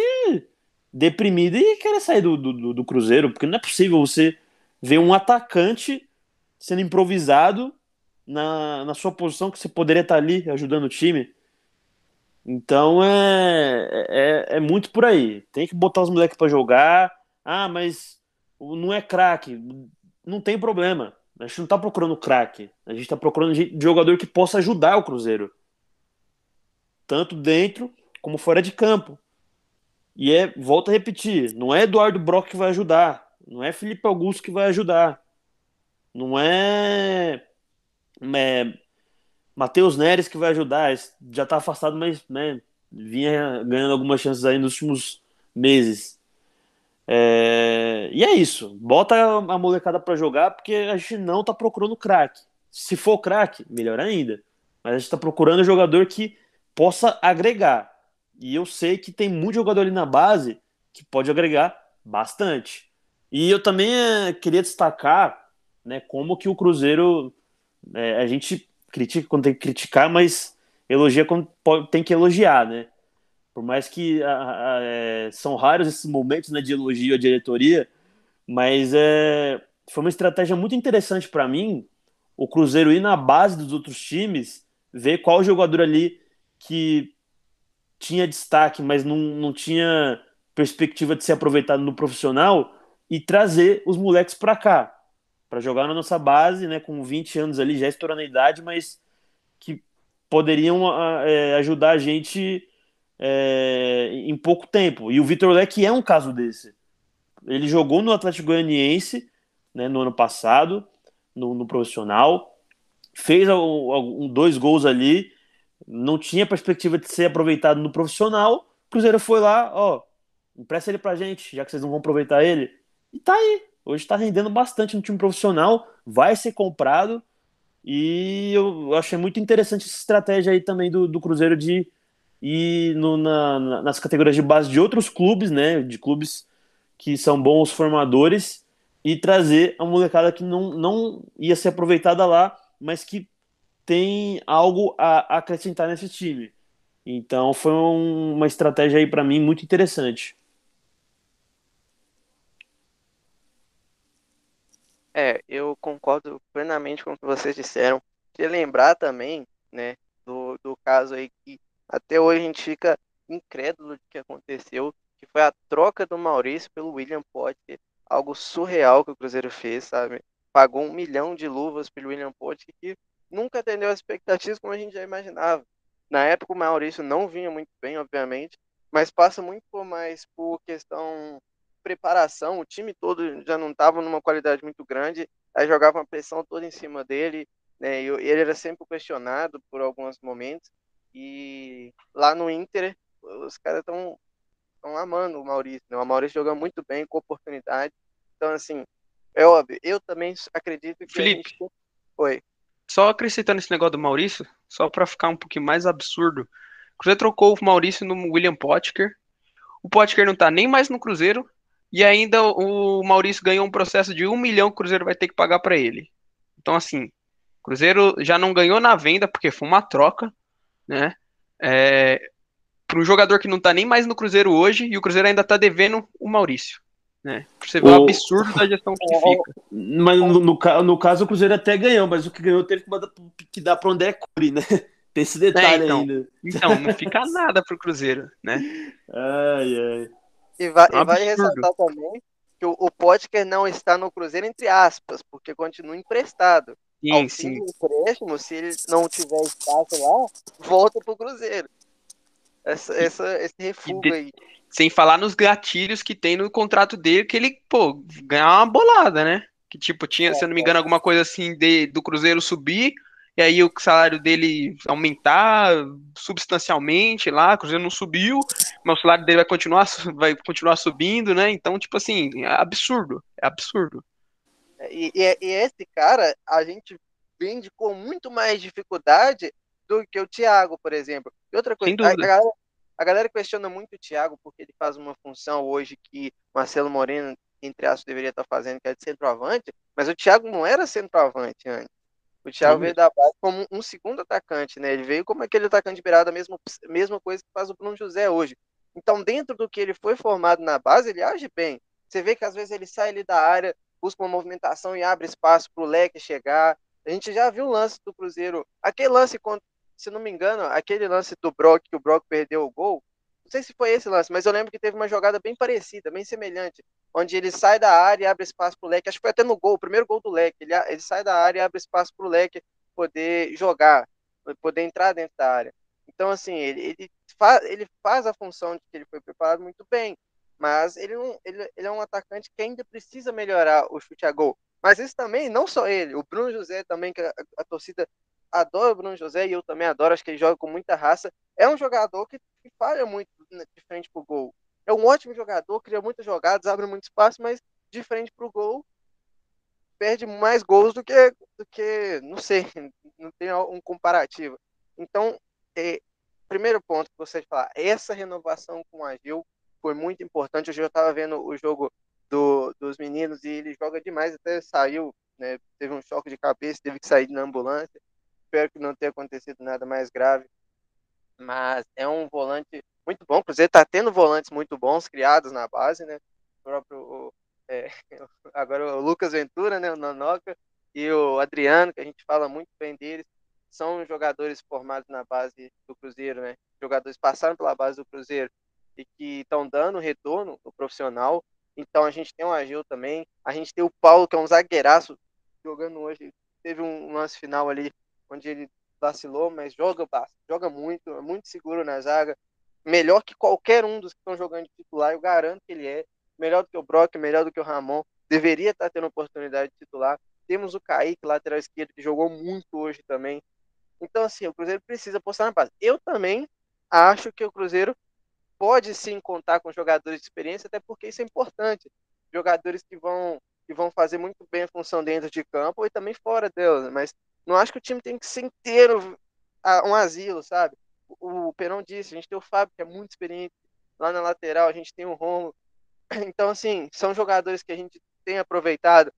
deprimido e querer sair do, do, do Cruzeiro, porque não é possível você ver um atacante sendo improvisado na, na sua posição que você poderia estar ali ajudando o time. Então é, é, é muito por aí. Tem que botar os moleques para jogar. Ah, mas não é craque. Não tem problema. A gente não está procurando craque. A gente está procurando jogador que possa ajudar o Cruzeiro. Tanto dentro como fora de campo. E é, volta a repetir, não é Eduardo Brock que vai ajudar. Não é Felipe Augusto que vai ajudar. Não é é, Matheus Neres que vai ajudar, já está afastado, mas né, vinha ganhando algumas chances aí nos últimos meses. É, e é isso, bota a molecada para jogar, porque a gente não está procurando craque. Se for craque, melhor ainda. Mas a gente está procurando jogador que possa agregar. E eu sei que tem muito jogador ali na base que pode agregar bastante. E eu também é, queria destacar né, como que o Cruzeiro é, a gente critica quando tem que criticar, mas elogia quando tem que elogiar, né? Por mais que a, a, é, são raros esses momentos né, de elogio à diretoria, mas é, foi uma estratégia muito interessante para mim o Cruzeiro ir na base dos outros times, ver qual jogador ali que tinha destaque, mas não, não tinha perspectiva de ser aproveitado no profissional e trazer os moleques para cá para jogar na nossa base, né, com 20 anos ali, já estourando a idade, mas que poderiam é, ajudar a gente é, em pouco tempo. E o Vitor Leque é um caso desse. Ele jogou no Atlético Goianiense né, no ano passado, no, no profissional, fez um, dois gols ali, não tinha perspectiva de ser aproveitado no profissional. O Cruzeiro foi lá, ó, empresta ele pra gente, já que vocês não vão aproveitar ele. E tá aí, hoje está rendendo bastante no time profissional, vai ser comprado. E eu achei muito interessante essa estratégia aí também do, do Cruzeiro de ir no, na, nas categorias de base de outros clubes, né? De clubes que são bons formadores e trazer a molecada que não, não ia ser aproveitada lá, mas que tem algo a acrescentar nesse time. Então foi um, uma estratégia aí para mim muito interessante. É, eu concordo plenamente com o que vocês disseram. Queria lembrar também, né, do, do caso aí que até hoje a gente fica incrédulo de que aconteceu, que foi a troca do Maurício pelo William Potter, algo surreal que o Cruzeiro fez, sabe? Pagou um milhão de luvas pelo William Potter, que nunca atendeu as expectativas como a gente já imaginava. Na época o Maurício não vinha muito bem, obviamente, mas passa muito mais por questão preparação, o time todo já não estava numa qualidade muito grande, aí jogava uma pressão toda em cima dele, né, e ele era sempre questionado por alguns momentos, e lá no Inter, os caras estão amando o Maurício, né? o Maurício joga muito bem, com oportunidade, então assim, é óbvio, eu também acredito que Felipe, gente... Oi. Só acrescentando esse negócio do Maurício, só para ficar um pouquinho mais absurdo, você trocou o Maurício no William Potker, o Potker não tá nem mais no Cruzeiro, e ainda o Maurício ganhou um processo de um milhão que o Cruzeiro vai ter que pagar para ele. Então, assim, o Cruzeiro já não ganhou na venda, porque foi uma troca, né? É, para um jogador que não tá nem mais no Cruzeiro hoje, e o Cruzeiro ainda tá devendo o Maurício. Né? Você ver o, o absurdo da gestão que fica. Mas no, no, no, caso o Cruzeiro até ganhou, mas o que ganhou teve que, que dar para o André Cury, né? Tem esse detalhe é, então, ainda. Então, não fica nada pro Cruzeiro, né? Ai, ai. E, vai, e vale ressaltar também que o, o Potker não está no Cruzeiro, entre aspas, porque continua emprestado. Sim, ao sim. fim do empréstimo, se ele não tiver espaço lá, volta pro Cruzeiro. Essa, essa, esse refúgio aí. Sem falar nos gatilhos que tem no contrato dele, que ele, pô, ganhar uma bolada, né? Que tipo, tinha, é, se eu não me engano, alguma coisa assim de, do Cruzeiro subir, e aí o salário dele aumentar substancialmente lá, o Cruzeiro não subiu, mas o salário dele vai continuar, vai continuar subindo, né? Então, tipo assim, é absurdo, é absurdo. E, e, e esse cara, a gente vende com muito mais dificuldade do que o Thiago, por exemplo. E outra coisa, a, a, galera, a galera questiona muito o Thiago porque ele faz uma função hoje que Marcelo Moreno, entre aspas, deveria estar fazendo, que é de centroavante, mas o Thiago não era centroavante antes. O Thiago veio da base como um segundo atacante, né? Ele veio como aquele atacante de beirada, mesma, mesma coisa que faz o Bruno José hoje. Então, dentro do que ele foi formado na base, ele age bem. Você vê que às vezes ele sai ali da área, busca uma movimentação e abre espaço para o leque chegar. A gente já viu o lance do Cruzeiro, aquele lance, se não me engano, aquele lance do Brock, que o Brock perdeu o gol. Não sei se foi esse lance, mas eu lembro que teve uma jogada bem parecida, bem semelhante, onde ele sai da área e abre espaço para o leque. Acho que foi até no gol, o primeiro gol do leque. Ele, ele sai da área e abre espaço para o leque poder jogar, poder entrar dentro da área. Então, assim, ele, ele, faz, ele faz a função de que ele foi preparado muito bem, mas ele, não, ele, ele é um atacante que ainda precisa melhorar o chute a gol. Mas isso também, não só ele, o Bruno José também, que a, a torcida adora o Bruno José e eu também adoro, acho que ele joga com muita raça. É um jogador que, que falha muito de frente pro gol. É um ótimo jogador, cria muitas jogadas, abre muito espaço, mas de frente pro gol perde mais gols do que, do que não sei, não tem um comparativo. Então, é, primeiro ponto que você falar, essa renovação com a Gil foi muito importante. Hoje eu estava vendo o jogo do, dos meninos e ele joga demais, até saiu, né, teve um choque de cabeça, teve que sair na ambulância. Espero que não tenha acontecido nada mais grave. Mas é um volante muito bom. O Cruzeiro está tendo volantes muito bons criados na base, né? O próprio é, agora o Lucas Ventura, né, o Nonoca e o Adriano, que a gente fala muito bem deles, são jogadores formados na base do Cruzeiro, né? Jogadores passaram pela base do Cruzeiro e que estão dando retorno no profissional. Então a gente tem o Agil também, a gente tem o Paulo, que é um zagueiraço, jogando hoje. Teve um lance final ali onde ele vacilou, mas joga, joga muito, é muito seguro na zaga. Melhor que qualquer um dos que estão jogando de titular, eu garanto que ele é. Melhor do que o Brock, melhor do que o Ramon. Deveria estar tendo oportunidade de titular. Temos o Kaique, lateral esquerdo, que jogou muito hoje também. Então, assim, o Cruzeiro precisa postar na base. Eu também acho que o Cruzeiro pode sim contar com jogadores de experiência, até porque isso é importante. Jogadores que vão, que vão fazer muito bem a função dentro de campo e também fora dela. Mas não acho que o time tem que ser inteiro um asilo, sabe? O, o Perão disse, a gente tem o Fábio, que é muito experiente lá na lateral, a gente tem o Romo. Então, assim, são jogadores que a gente tem aproveitado.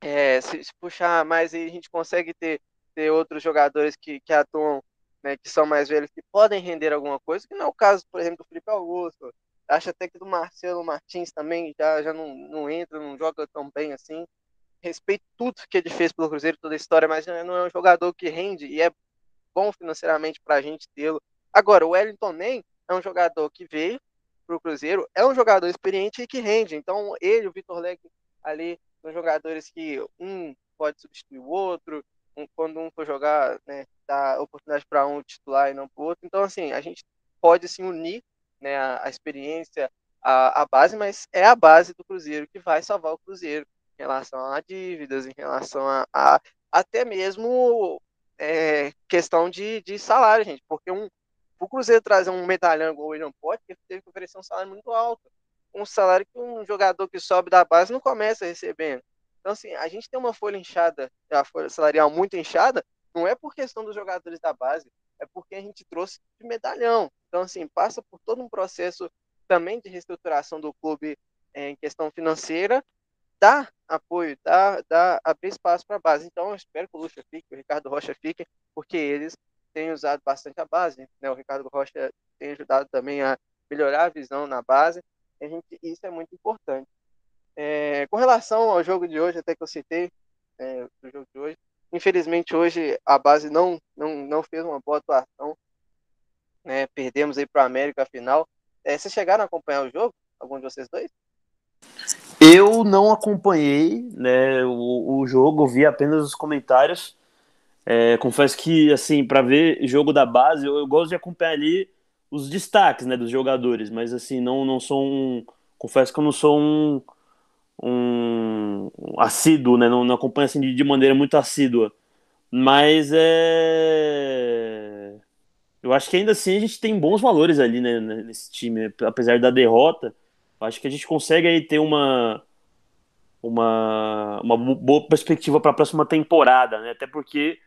É, se, se, puxar mais a gente consegue ter, ter outros jogadores que, que atuam, né, que são mais velhos, que podem render alguma coisa, que não é o caso, por exemplo, do Felipe Augusto. Acho até que do Marcelo Martins também já, já não, não entra, não joga tão bem assim respeito tudo que ele fez pelo Cruzeiro, toda a história, mas não é um jogador que rende e é bom financeiramente para a gente tê-lo. Agora, o Wellington nem é um jogador que veio para o Cruzeiro, é um jogador experiente e que rende. Então, ele, o Vitor Leque, ali, são jogadores que um pode substituir o outro, quando um for jogar, né, dá oportunidade para um titular e não para o outro. Então, assim, a gente pode se unir né, a, a experiência, a, a base, mas é a base do Cruzeiro que vai salvar o Cruzeiro em relação a dívidas, em relação a, a até mesmo é, questão de, de salário, gente, porque um, o Cruzeiro trazer um medalhão igual ele não pode, porque teve que oferecer um salário muito alto, um salário que um jogador que sobe da base não começa recebendo. Então, assim, a gente tem uma folha inchada, a folha salarial muito inchada, não é por questão dos jogadores da base, é porque a gente trouxe de medalhão. Então, assim, passa por todo um processo também de reestruturação do clube é, em questão financeira dá apoio, dá, dá abrir espaço para a base. Então, eu espero que o Lucha fique, o Ricardo Rocha fique, porque eles têm usado bastante a base. Né? O Ricardo Rocha tem ajudado também a melhorar a visão na base. A gente, isso é muito importante. É, com relação ao jogo de hoje, até que eu citei é, o jogo de hoje, infelizmente hoje a base não, não, não fez uma boa atuação. Né? Perdemos aí para o América a final. É, vocês chegaram a acompanhar o jogo? Algum de vocês dois? Eu não acompanhei né, o, o jogo, vi apenas os comentários. É, confesso que, assim, para ver jogo da base, eu, eu, gosto de acompanhar ali os destaques né, dos jogadores, mas, assim, não, não sou um. Confesso que eu não sou um, um assíduo, né? Não, não acompanho assim de, de maneira muito assídua. Mas é. Eu acho que ainda assim a gente tem bons valores ali né, nesse time, apesar da derrota. Acho que a gente consegue aí ter uma uma, uma boa perspectiva para a próxima temporada, né? Até porque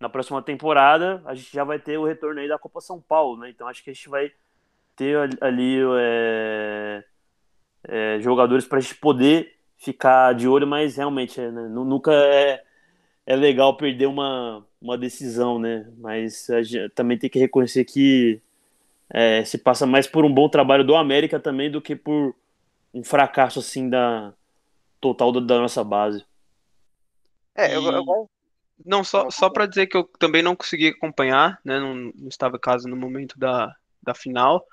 na próxima temporada a gente já vai ter o retorno aí da Copa São Paulo, né? Então acho que a gente vai ter ali é, é, jogadores para a gente poder ficar de olho, mas realmente é, né? nunca é, é legal perder uma, uma decisão, né? Mas também tem que reconhecer que é, se passa mais por um bom trabalho do América também do que por um fracasso assim da total da, da nossa base. É, eu, eu... Não, só, só para dizer que eu também não consegui acompanhar, né? Não, não estava em casa no momento da, da final,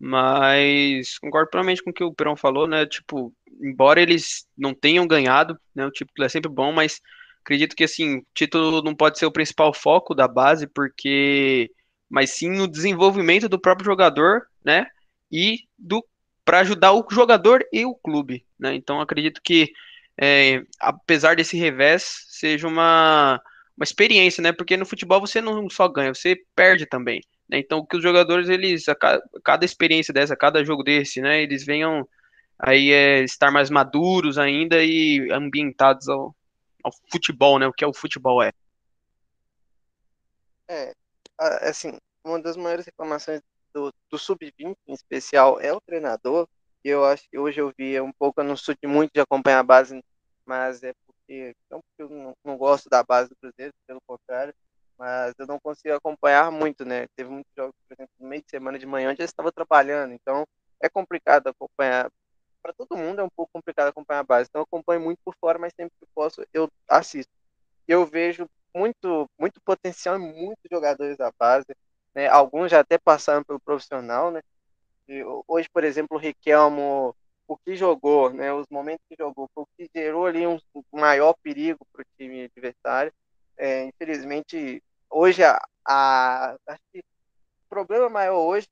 mas concordo plenamente com o que o Perão falou, né? Tipo, embora eles não tenham ganhado, né? O título é sempre bom, mas acredito que assim, título não pode ser o principal foco da base, porque mas sim o desenvolvimento do próprio jogador, né? E do para ajudar o jogador e o clube, né? Então acredito que é, apesar desse revés seja uma uma experiência, né? Porque no futebol você não só ganha, você perde também. Né? Então que os jogadores eles a cada, cada experiência dessa, cada jogo desse, né? Eles venham aí é estar mais maduros ainda e ambientados ao, ao futebol, né? O que é o futebol é. É, assim, uma das maiores reclamações do, do sub-20 em especial é o treinador. E eu acho que hoje eu vi um pouco, eu não sou de muito de acompanhar a base, mas é porque não porque eu não, não gosto da base do Cruzeiro, pelo contrário, mas eu não consigo acompanhar muito, né? Teve muitos jogos, por exemplo, no meio de semana de manhã, onde eu estava trabalhando, então é complicado acompanhar para todo mundo é um pouco complicado acompanhar a base. Então eu acompanho muito por fora, mas sempre que posso eu assisto. Eu vejo muito muito potencial em muitos jogadores da base, né? Alguns já até passaram pelo profissional, né? E hoje, por exemplo, o Riquelmo, o que jogou, né? Os momentos que jogou, o que gerou ali um maior perigo para o time adversário. É, infelizmente, hoje a, a o problema maior hoje,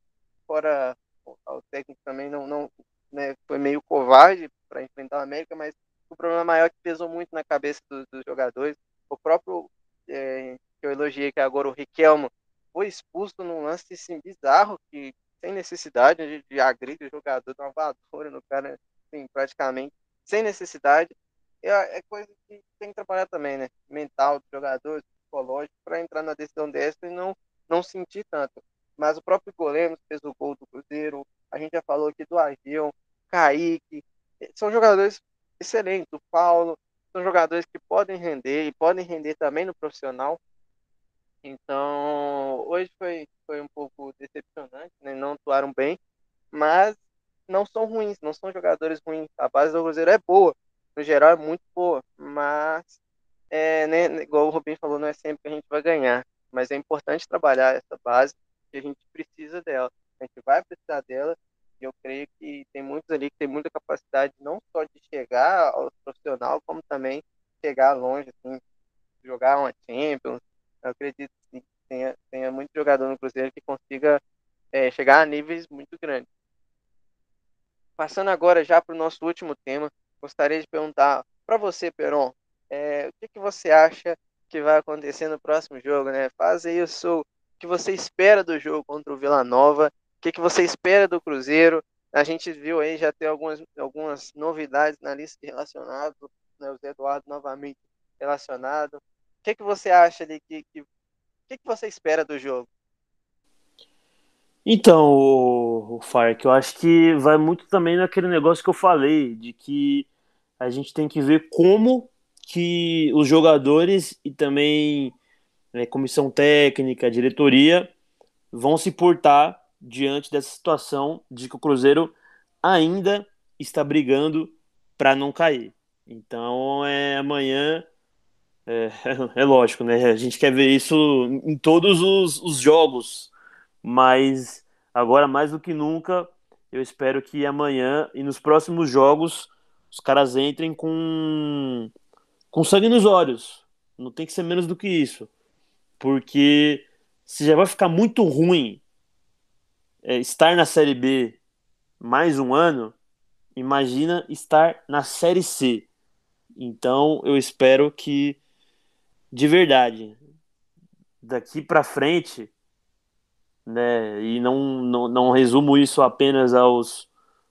fora o técnico também não, não né, foi meio covarde para enfrentar o América, mas o problema maior que pesou muito na cabeça dos, dos jogadores, o próprio é, que eu elogiei que agora o Riquelmo foi expulso num lance assim, bizarro que sem necessidade de, de agredir o jogador, de uma no cara, assim, praticamente sem necessidade. É, é, coisa que tem que trabalhar também, né? Mental do jogador, psicológico, para entrar na decisão dessa e não, não sentir tanto. Mas o próprio goleiro fez o gol do Cruzeiro, a gente já falou aqui do Argel, Kaique, são jogadores excelentes, o Paulo, são jogadores que podem render e podem render também no profissional. Então, hoje foi, foi um pouco decepcionante, né? não atuaram bem, mas não são ruins, não são jogadores ruins. A base do Cruzeiro é boa, no geral é muito boa, mas, é, né, igual o Rubinho falou, não é sempre que a gente vai ganhar, mas é importante trabalhar essa base, que a gente precisa dela a gente vai precisar dela. E eu creio que tem muitos ali que tem muita capacidade não só de chegar ao profissional, como também chegar longe, assim, jogar uma Champions. Eu acredito que tenha, tenha muito jogador no Cruzeiro que consiga é, chegar a níveis muito grandes. Passando agora já para o nosso último tema, gostaria de perguntar para você, Peron, é, o que, que você acha que vai acontecer no próximo jogo, né? Faz aí o seu, o que você espera do jogo contra o Vila Nova o que, que você espera do Cruzeiro? A gente viu aí, já tem algumas, algumas novidades na lista de relacionados, né? o Zé Eduardo novamente relacionado. O que, que você acha ali? Que, que, o que, que você espera do jogo? Então, o, o Fark, eu acho que vai muito também naquele negócio que eu falei, de que a gente tem que ver como que os jogadores e também né, comissão técnica, diretoria vão se portar diante dessa situação de que o Cruzeiro ainda está brigando para não cair. Então, é amanhã é, é, lógico, né? A gente quer ver isso em todos os, os jogos, mas agora mais do que nunca, eu espero que amanhã e nos próximos jogos os caras entrem com, com sangue nos olhos. Não tem que ser menos do que isso. Porque se já vai ficar muito ruim é, estar na Série B mais um ano, imagina estar na Série C. Então eu espero que, de verdade, daqui para frente, né, e não, não, não resumo isso apenas aos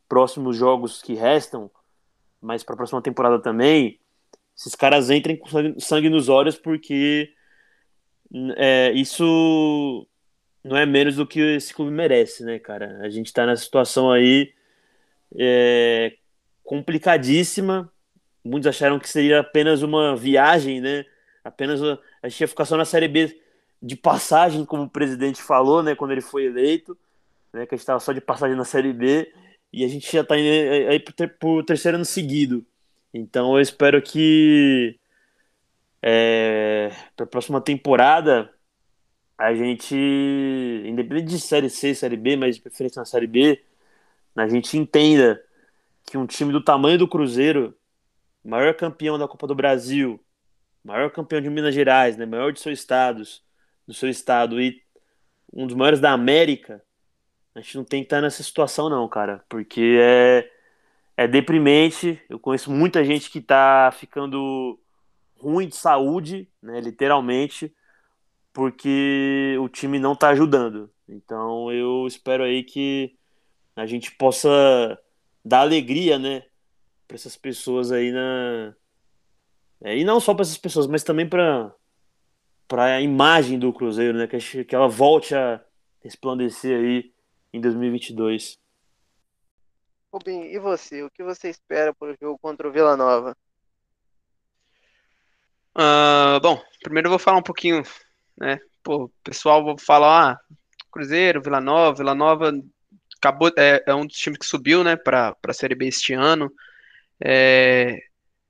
próximos jogos que restam, mas para a próxima temporada também, esses caras entrem com sangue, nos olhos porque é, isso não é menos do que esse clube merece, né, cara? A gente tá nessa situação aí é, complicadíssima. Muitos acharam que seria apenas uma viagem, né? Apenas a, gente ia ficar só na Série B de passagem, como o presidente falou, né, quando ele foi eleito, né, que a gente estava só de passagem na Série B, e a gente já está aí, por terceiro ano seguido. Então eu espero que é, para a próxima temporada a gente, independente de Série C, Série B, mas de preferência na Série B, a gente entenda que um time do tamanho do Cruzeiro, maior campeão da Copa do Brasil, maior campeão de Minas Gerais, né, maior de seus estados, do seu estado e um dos maiores da América, a gente não tem que estar nessa situação não, cara, porque é é deprimente. Eu conheço muita gente que tá ficando ruim de saúde, né, literalmente, porque o time não tá ajudando. Então eu espero aí que a gente possa dar alegria, né, para essas pessoas aí na é, e não só para essas pessoas, mas também para para a imagem do Cruzeiro, né, que, que ela volte a resplandecer aí em 2022. Rubim, e você? O que você espera para o jogo contra o Vila Nova? Uh, bom, primeiro eu vou falar um pouquinho, né? Pô, pessoal vou falar, ah, Cruzeiro, Vila Nova, Vila Nova acabou, é, é um dos times que subiu, né, para a Série B este ano. É,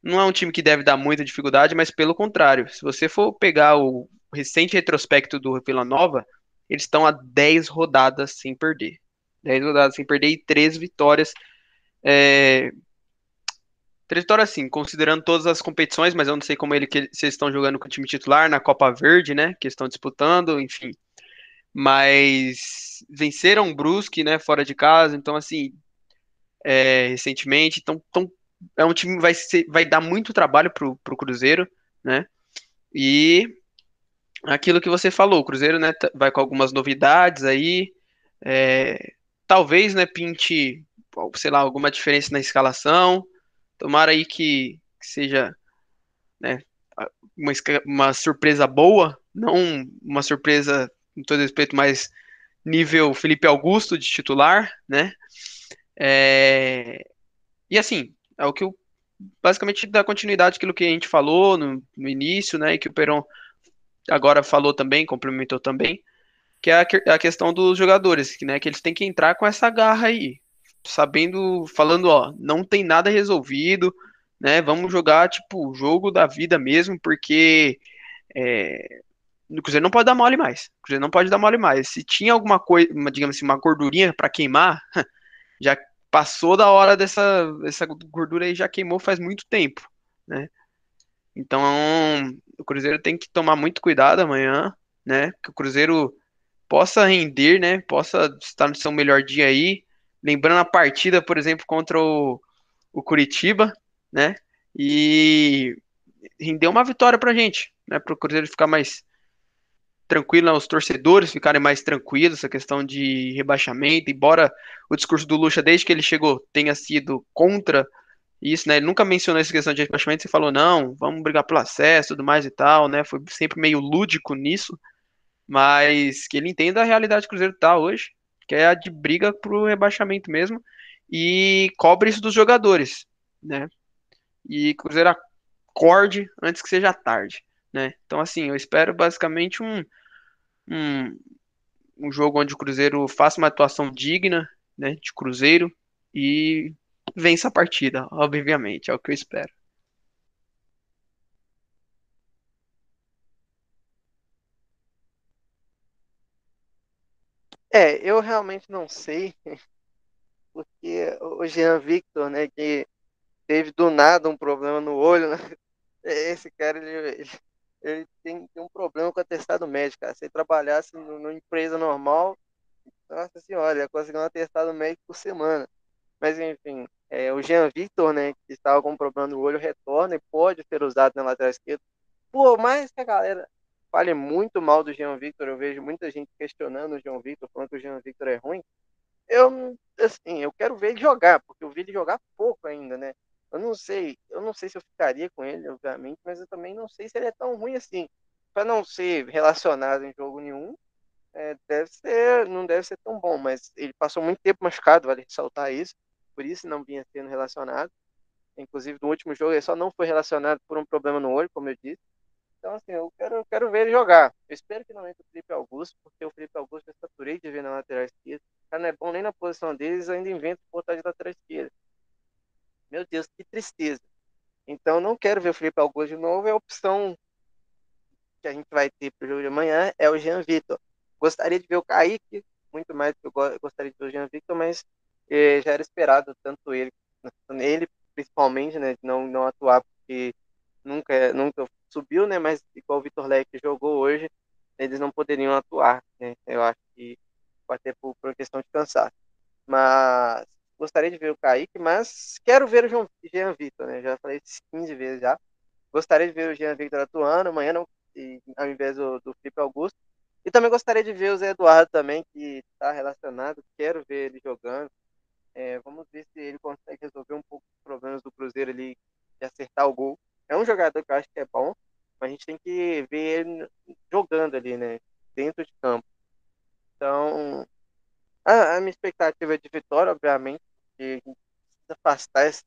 não é um time que deve dar muita dificuldade, mas pelo contrário, se você for pegar o recente retrospecto do Vila Nova, eles estão a 10 rodadas sem perder. 10 rodadas sem perder e 3 vitórias. É... Três vitórias, sim, considerando todas as competições, mas eu não sei como ele que vocês estão jogando com o time titular na Copa Verde, né? Que estão disputando, enfim. Mas venceram Brusque, né? Fora de casa, então assim, é, recentemente, então, então é um time que vai, ser, vai dar muito trabalho pro, pro Cruzeiro, né? E aquilo que você falou, o Cruzeiro, né? Vai com algumas novidades aí. É, talvez, né, pinte, sei lá, alguma diferença na escalação. Tomara aí que, que seja, né, uma, uma surpresa boa, não uma surpresa, com todo respeito, mais nível Felipe Augusto de titular, né? É... E assim, é o que eu basicamente dá continuidade àquilo que a gente falou no, no início, né? E que o Peron agora falou também, complementou também que é a, a questão dos jogadores, que, né, que eles têm que entrar com essa garra aí, sabendo, falando, ó, não tem nada resolvido, né, vamos jogar, tipo, o jogo da vida mesmo, porque é, o Cruzeiro não pode dar mole mais, o Cruzeiro não pode dar mole mais, se tinha alguma coisa, uma, digamos assim, uma gordurinha para queimar, já passou da hora dessa, essa gordura aí, já queimou faz muito tempo, né, então, o Cruzeiro tem que tomar muito cuidado amanhã, né? Que o Cruzeiro possa render, né? Possa estar no seu melhor dia aí. Lembrando a partida, por exemplo, contra o, o Curitiba, né? E render uma vitória pra gente, né? Para o Cruzeiro ficar mais tranquilo, né? os torcedores ficarem mais tranquilos, essa questão de rebaixamento, embora o discurso do Lucha, desde que ele chegou, tenha sido contra isso, né? Ele nunca mencionou essa questão de rebaixamento, você falou, não, vamos brigar pelo acesso, tudo mais e tal, né? Foi sempre meio lúdico nisso mas que ele entenda a realidade que o Cruzeiro tá hoje, que é a de briga pro rebaixamento mesmo, e cobre isso dos jogadores, né? E Cruzeiro acorde antes que seja tarde, né? Então, assim, eu espero basicamente um, um, um jogo onde o Cruzeiro faça uma atuação digna, né, de Cruzeiro, e vença a partida, obviamente, é o que eu espero. É, eu realmente não sei, porque o Jean Victor, né, que teve do nada um problema no olho, né? Esse cara, ele, ele, ele tem, tem, um problema com atestado médico, cara. Se ele trabalhasse numa empresa normal, nossa senhora, ia conseguir um atestado médico por semana. Mas enfim, é, o Jean Victor, né, que estava com um problema no olho, retorna e pode ser usado na lateral esquerda. Por mais que a galera fale muito mal do Jean Victor, eu vejo muita gente questionando o Jean Victor, falando que o Jean Victor é ruim. Eu, assim, eu quero ver ele jogar, porque eu vi ele jogar pouco ainda, né? Eu não sei, eu não sei se eu ficaria com ele, obviamente, mas eu também não sei se ele é tão ruim assim. Para não ser relacionado em jogo nenhum, é, deve ser, não deve ser tão bom, mas ele passou muito tempo machucado, vale ressaltar isso, por isso não vinha sendo relacionado. Inclusive, no último jogo, ele só não foi relacionado por um problema no olho, como eu disse. Então, assim, eu quero, quero ver ele jogar. Eu espero que não entre o Felipe Augusto, porque o Felipe Augusto eu saturei de ver na lateral esquerda. O cara não é bom nem na posição deles, ainda inventa botar de lateral esquerda. Meu Deus, que tristeza. Então, não quero ver o Felipe Augusto de novo. É a opção que a gente vai ter para o jogo de amanhã é o Jean Vitor. Gostaria de ver o Kaique, muito mais do que eu gostaria de ver o Jean Victor, mas eh, já era esperado tanto ele, ele principalmente, né, de não, não atuar, porque nunca, nunca subiu, né, mas igual o Vitor Leque jogou hoje, eles não poderiam atuar, né, eu acho que até por, por questão de cansaço. Mas gostaria de ver o Kaique, mas quero ver o João, Jean Victor, né, já falei isso 15 vezes já. Gostaria de ver o Jean Victor atuando, amanhã não, e, ao invés do, do Felipe Augusto, e também gostaria de ver o Zé Eduardo também, que está relacionado. Quero ver ele jogando. É, vamos ver se ele consegue resolver um pouco os problemas do Cruzeiro ali, de acertar o gol. É um jogador que eu acho que é bom, mas a gente tem que ver ele jogando ali, né? Dentro de campo. Então, a, a minha expectativa é de vitória, obviamente, precisa afastar esse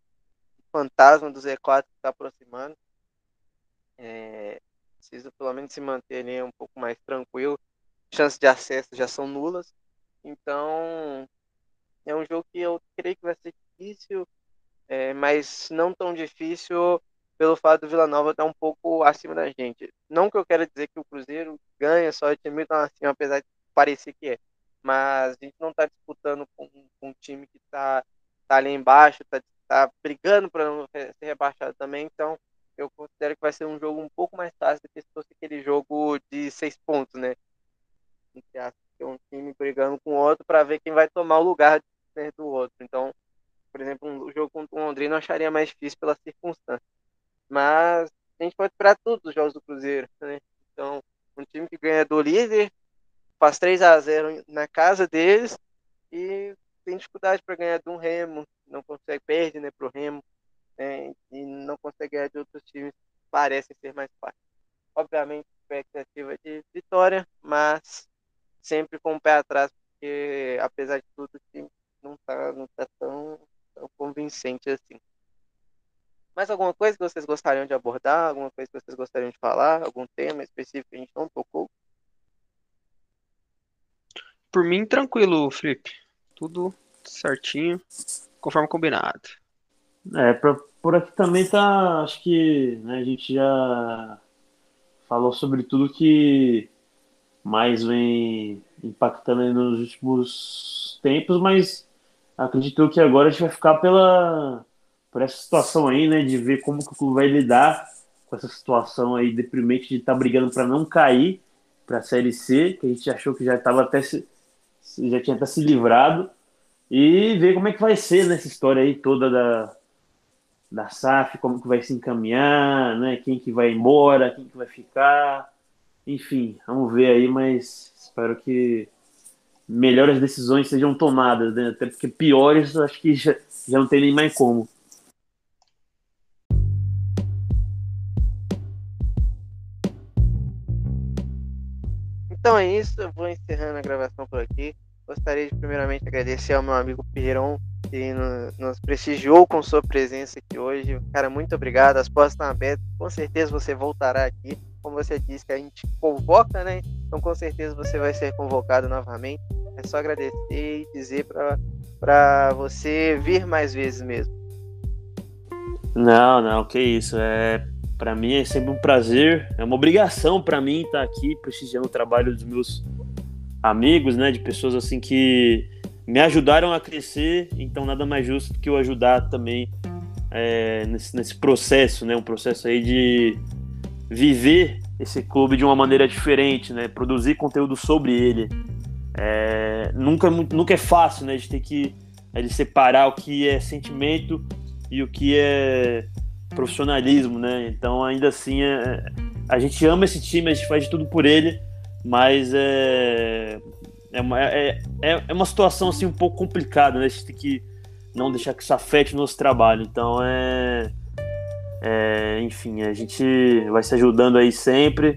fantasma do Z4 que está aproximando. É, precisa pelo menos se manter ali um pouco mais tranquilo chances de acesso já são nulas. Então, é um jogo que eu creio que vai ser difícil, é, mas não tão difícil pelo fato do Vila Nova estar um pouco acima da gente. Não que eu quero dizer que o Cruzeiro ganha só de time tão acima, apesar de parecer que é. Mas a gente não está disputando com, com, um time que está tá ali embaixo, está tá brigando para não ser rebaixado também. Então, eu considero que vai ser um jogo um pouco mais fácil do que se fosse aquele jogo de seis pontos, né? aspas, um time brigando com o outro para ver quem vai tomar o lugar né, do outro. Então, por exemplo, um, o jogo contra o Londrina eu acharia mais difícil pela circunstância. Mas a gente pode esperar tudo dos jogos do Cruzeiro. Né? Então, um time que ganha do líder, faz 3 a 0 na casa deles e tem dificuldade para ganhar de um Remo, não consegue, perde né, para o Remo né, e não consegue ganhar de outros times parecem ser mais fáceis. Obviamente, expectativa de vitória, mas sempre com o pé atrás, porque apesar de tudo, o time não está não tá tão, tão convincente assim. Mais alguma coisa que vocês gostariam de abordar? Alguma coisa que vocês gostariam de falar? Algum tema específico que a gente não tocou? Por mim, tranquilo, Felipe. Tudo certinho, conforme combinado. É, pra, por aqui também tá. Acho que né, a gente já falou sobre tudo que mais vem impactando nos últimos tempos, mas acredito que agora a gente vai ficar pela por essa situação aí, né, de ver como que o clube vai lidar com essa situação aí deprimente de estar tá brigando para não cair para a Série C, que a gente achou que já estava até se, já tinha até se livrado e ver como é que vai ser nessa história aí toda da da SAF, como que vai se encaminhar, né, quem que vai embora, quem que vai ficar enfim, vamos ver aí, mas espero que melhores decisões sejam tomadas, né? Até porque piores acho que já, já não tem nem mais como. Então é isso, eu vou encerrando a gravação por aqui. Gostaria de primeiramente agradecer ao meu amigo Piron, que nos prestigiou com sua presença aqui hoje. Cara, muito obrigado. As portas estão abertas. Com certeza você voltará aqui como você disse, que a gente convoca, né? Então com certeza você vai ser convocado novamente. É só agradecer e dizer para você vir mais vezes mesmo. Não, não, que isso. É, para mim é sempre um prazer, é uma obrigação para mim estar aqui prestigiando o trabalho dos meus amigos, né, de pessoas assim que me ajudaram a crescer, então nada mais justo do que eu ajudar também é, nesse, nesse processo, né? Um processo aí de viver esse clube de uma maneira diferente, né? Produzir conteúdo sobre ele. É, nunca, é nunca é fácil, né? Gente tem que é, separar o que é sentimento e o que é profissionalismo, né? Então, ainda assim, é, a gente ama esse time, a gente faz de tudo por ele, mas é, é, uma, é, é, é uma situação assim um pouco complicada, né? A gente tem que não deixar que isso afete o nosso trabalho. Então, é, é enfim, a gente vai se ajudando aí sempre,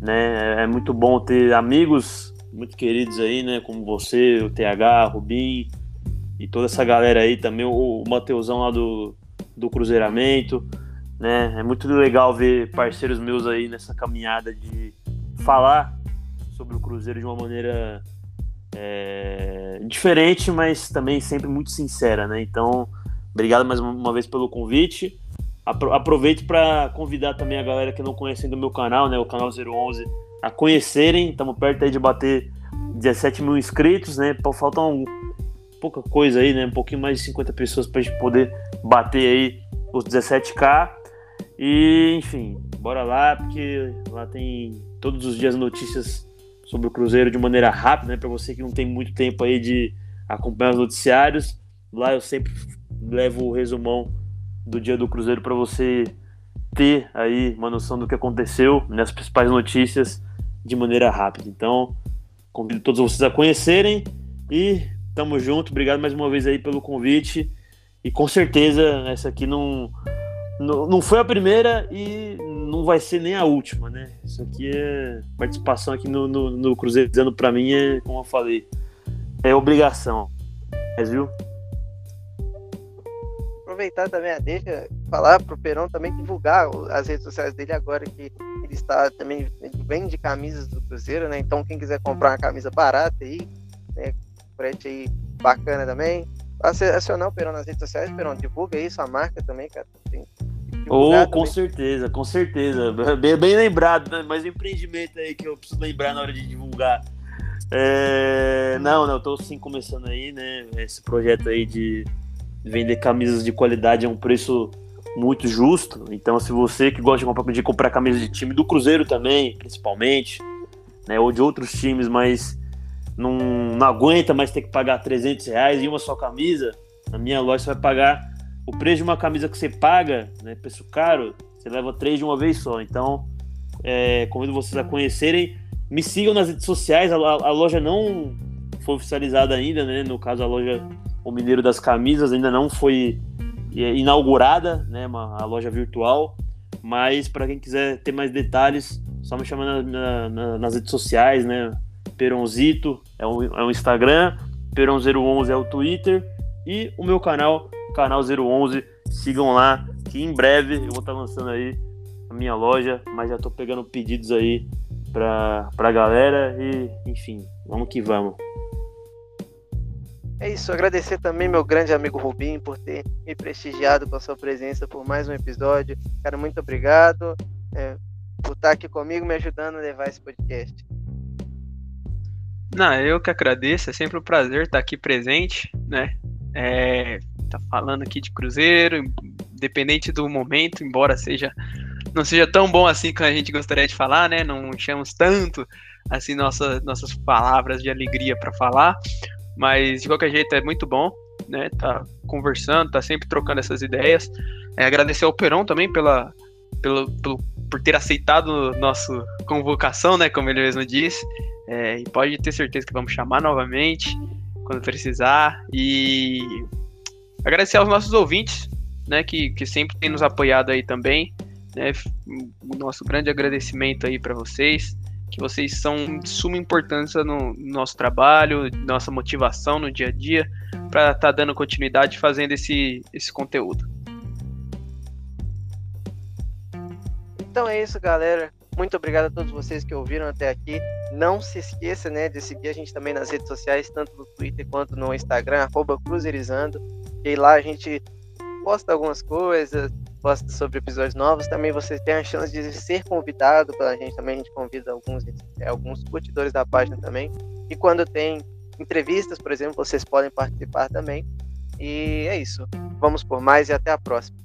né? É muito bom ter amigos muito queridos aí, né? Como você, o TH, Rubim e toda essa galera aí também, o, o Mateusão lá do, do Cruzeiramento, né? É muito legal ver parceiros meus aí nessa caminhada de falar sobre o Cruzeiro de uma maneira é, diferente, mas também sempre muito sincera, né? Então, obrigado mais uma vez pelo convite. Aproveito para convidar também a galera que não conhece ainda o meu canal, né? O canal 011, a conhecerem. Estamos perto aí de bater 17 mil inscritos, né? Faltam pouca coisa aí, né? Um pouquinho mais de 50 pessoas para a gente poder bater aí os 17k. E, enfim, bora lá, porque lá tem todos os dias notícias sobre o Cruzeiro de maneira rápida, né? Para você que não tem muito tempo aí de acompanhar os noticiários. Lá eu sempre levo o resumão do dia do Cruzeiro para você ter aí uma noção do que aconteceu nas principais notícias de maneira rápida. Então, convido todos vocês a conhecerem e Tamo junto, obrigado mais uma vez aí pelo convite. E com certeza essa aqui não, não, não foi a primeira e não vai ser nem a última, né? Isso aqui é participação aqui no, no, no para mim é, como eu falei, é obrigação. Mas, viu? Aproveitar também a deixa, falar pro Perão também divulgar as redes sociais dele agora que ele está também vende camisas do Cruzeiro, né? Então quem quiser comprar uma camisa barata aí, né? Frete aí bacana também. Acionar o Perão nas redes sociais, Perão, divulga aí sua marca também, cara. Tem, oh, com também. certeza, com certeza. Bem, bem lembrado, né? mas empreendimento aí que eu preciso lembrar na hora de divulgar. É... Não, não, eu tô sim começando aí, né? Esse projeto aí de vender camisas de qualidade a um preço muito justo. Então, se você que gosta de comprar, de comprar camisas de time do Cruzeiro também, principalmente, né? Ou de outros times, mas não, não aguenta mais ter que pagar 300 reais em uma só camisa, na minha loja você vai pagar o preço de uma camisa que você paga, né, preço caro, você leva três de uma vez só. Então, é, convido vocês a conhecerem. Me sigam nas redes sociais, a, a, loja não foi oficializada ainda, né? No caso, a loja O Mineiro das Camisas ainda não foi é, inaugurada, né? Uma, a loja virtual. Mas para quem quiser ter mais detalhes, só me chamar na, na, nas redes sociais, né? Peronzito é o, é o Instagram, Peron011 é o Twitter e o meu canal, canal 011. Sigam lá, que em breve eu vou estar lançando aí a minha loja, mas já estou pegando pedidos aí para a galera e, enfim, vamos que vamos. É isso, agradecer também meu grande amigo Rubim por ter me prestigiado com a sua presença por mais um episódio. Cara, muito obrigado é, por estar aqui comigo, me ajudando a levar esse podcast. Não, eu que agradeço, é sempre um prazer estar aqui presente, né? É, tá falando aqui de Cruzeiro, independente do momento, embora seja não seja tão bom assim como a gente gostaria de falar, né? Não enchemos tanto assim nossa, nossas palavras de alegria para falar, mas de qualquer jeito é muito bom, né? Tá conversando, tá sempre trocando essas ideias. É, agradecer ao Peron também pela, pelo, pelo, por ter aceitado nossa convocação, né? Como ele mesmo disse. É, e pode ter certeza que vamos chamar novamente quando precisar. E agradecer aos nossos ouvintes, né, que, que sempre têm nos apoiado aí também. Né, o nosso grande agradecimento aí para vocês, que vocês são de suma importância no nosso trabalho, nossa motivação no dia a dia, para estar tá dando continuidade fazendo esse, esse conteúdo. Então é isso, galera. Muito obrigado a todos vocês que ouviram até aqui. Não se esqueça né, de seguir a gente também nas redes sociais, tanto no Twitter quanto no Instagram, Cruzeirizando. E lá a gente posta algumas coisas, posta sobre episódios novos. Também você tem a chance de ser convidado pela gente. Também a gente convida alguns, é, alguns curtidores da página também. E quando tem entrevistas, por exemplo, vocês podem participar também. E é isso. Vamos por mais e até a próxima.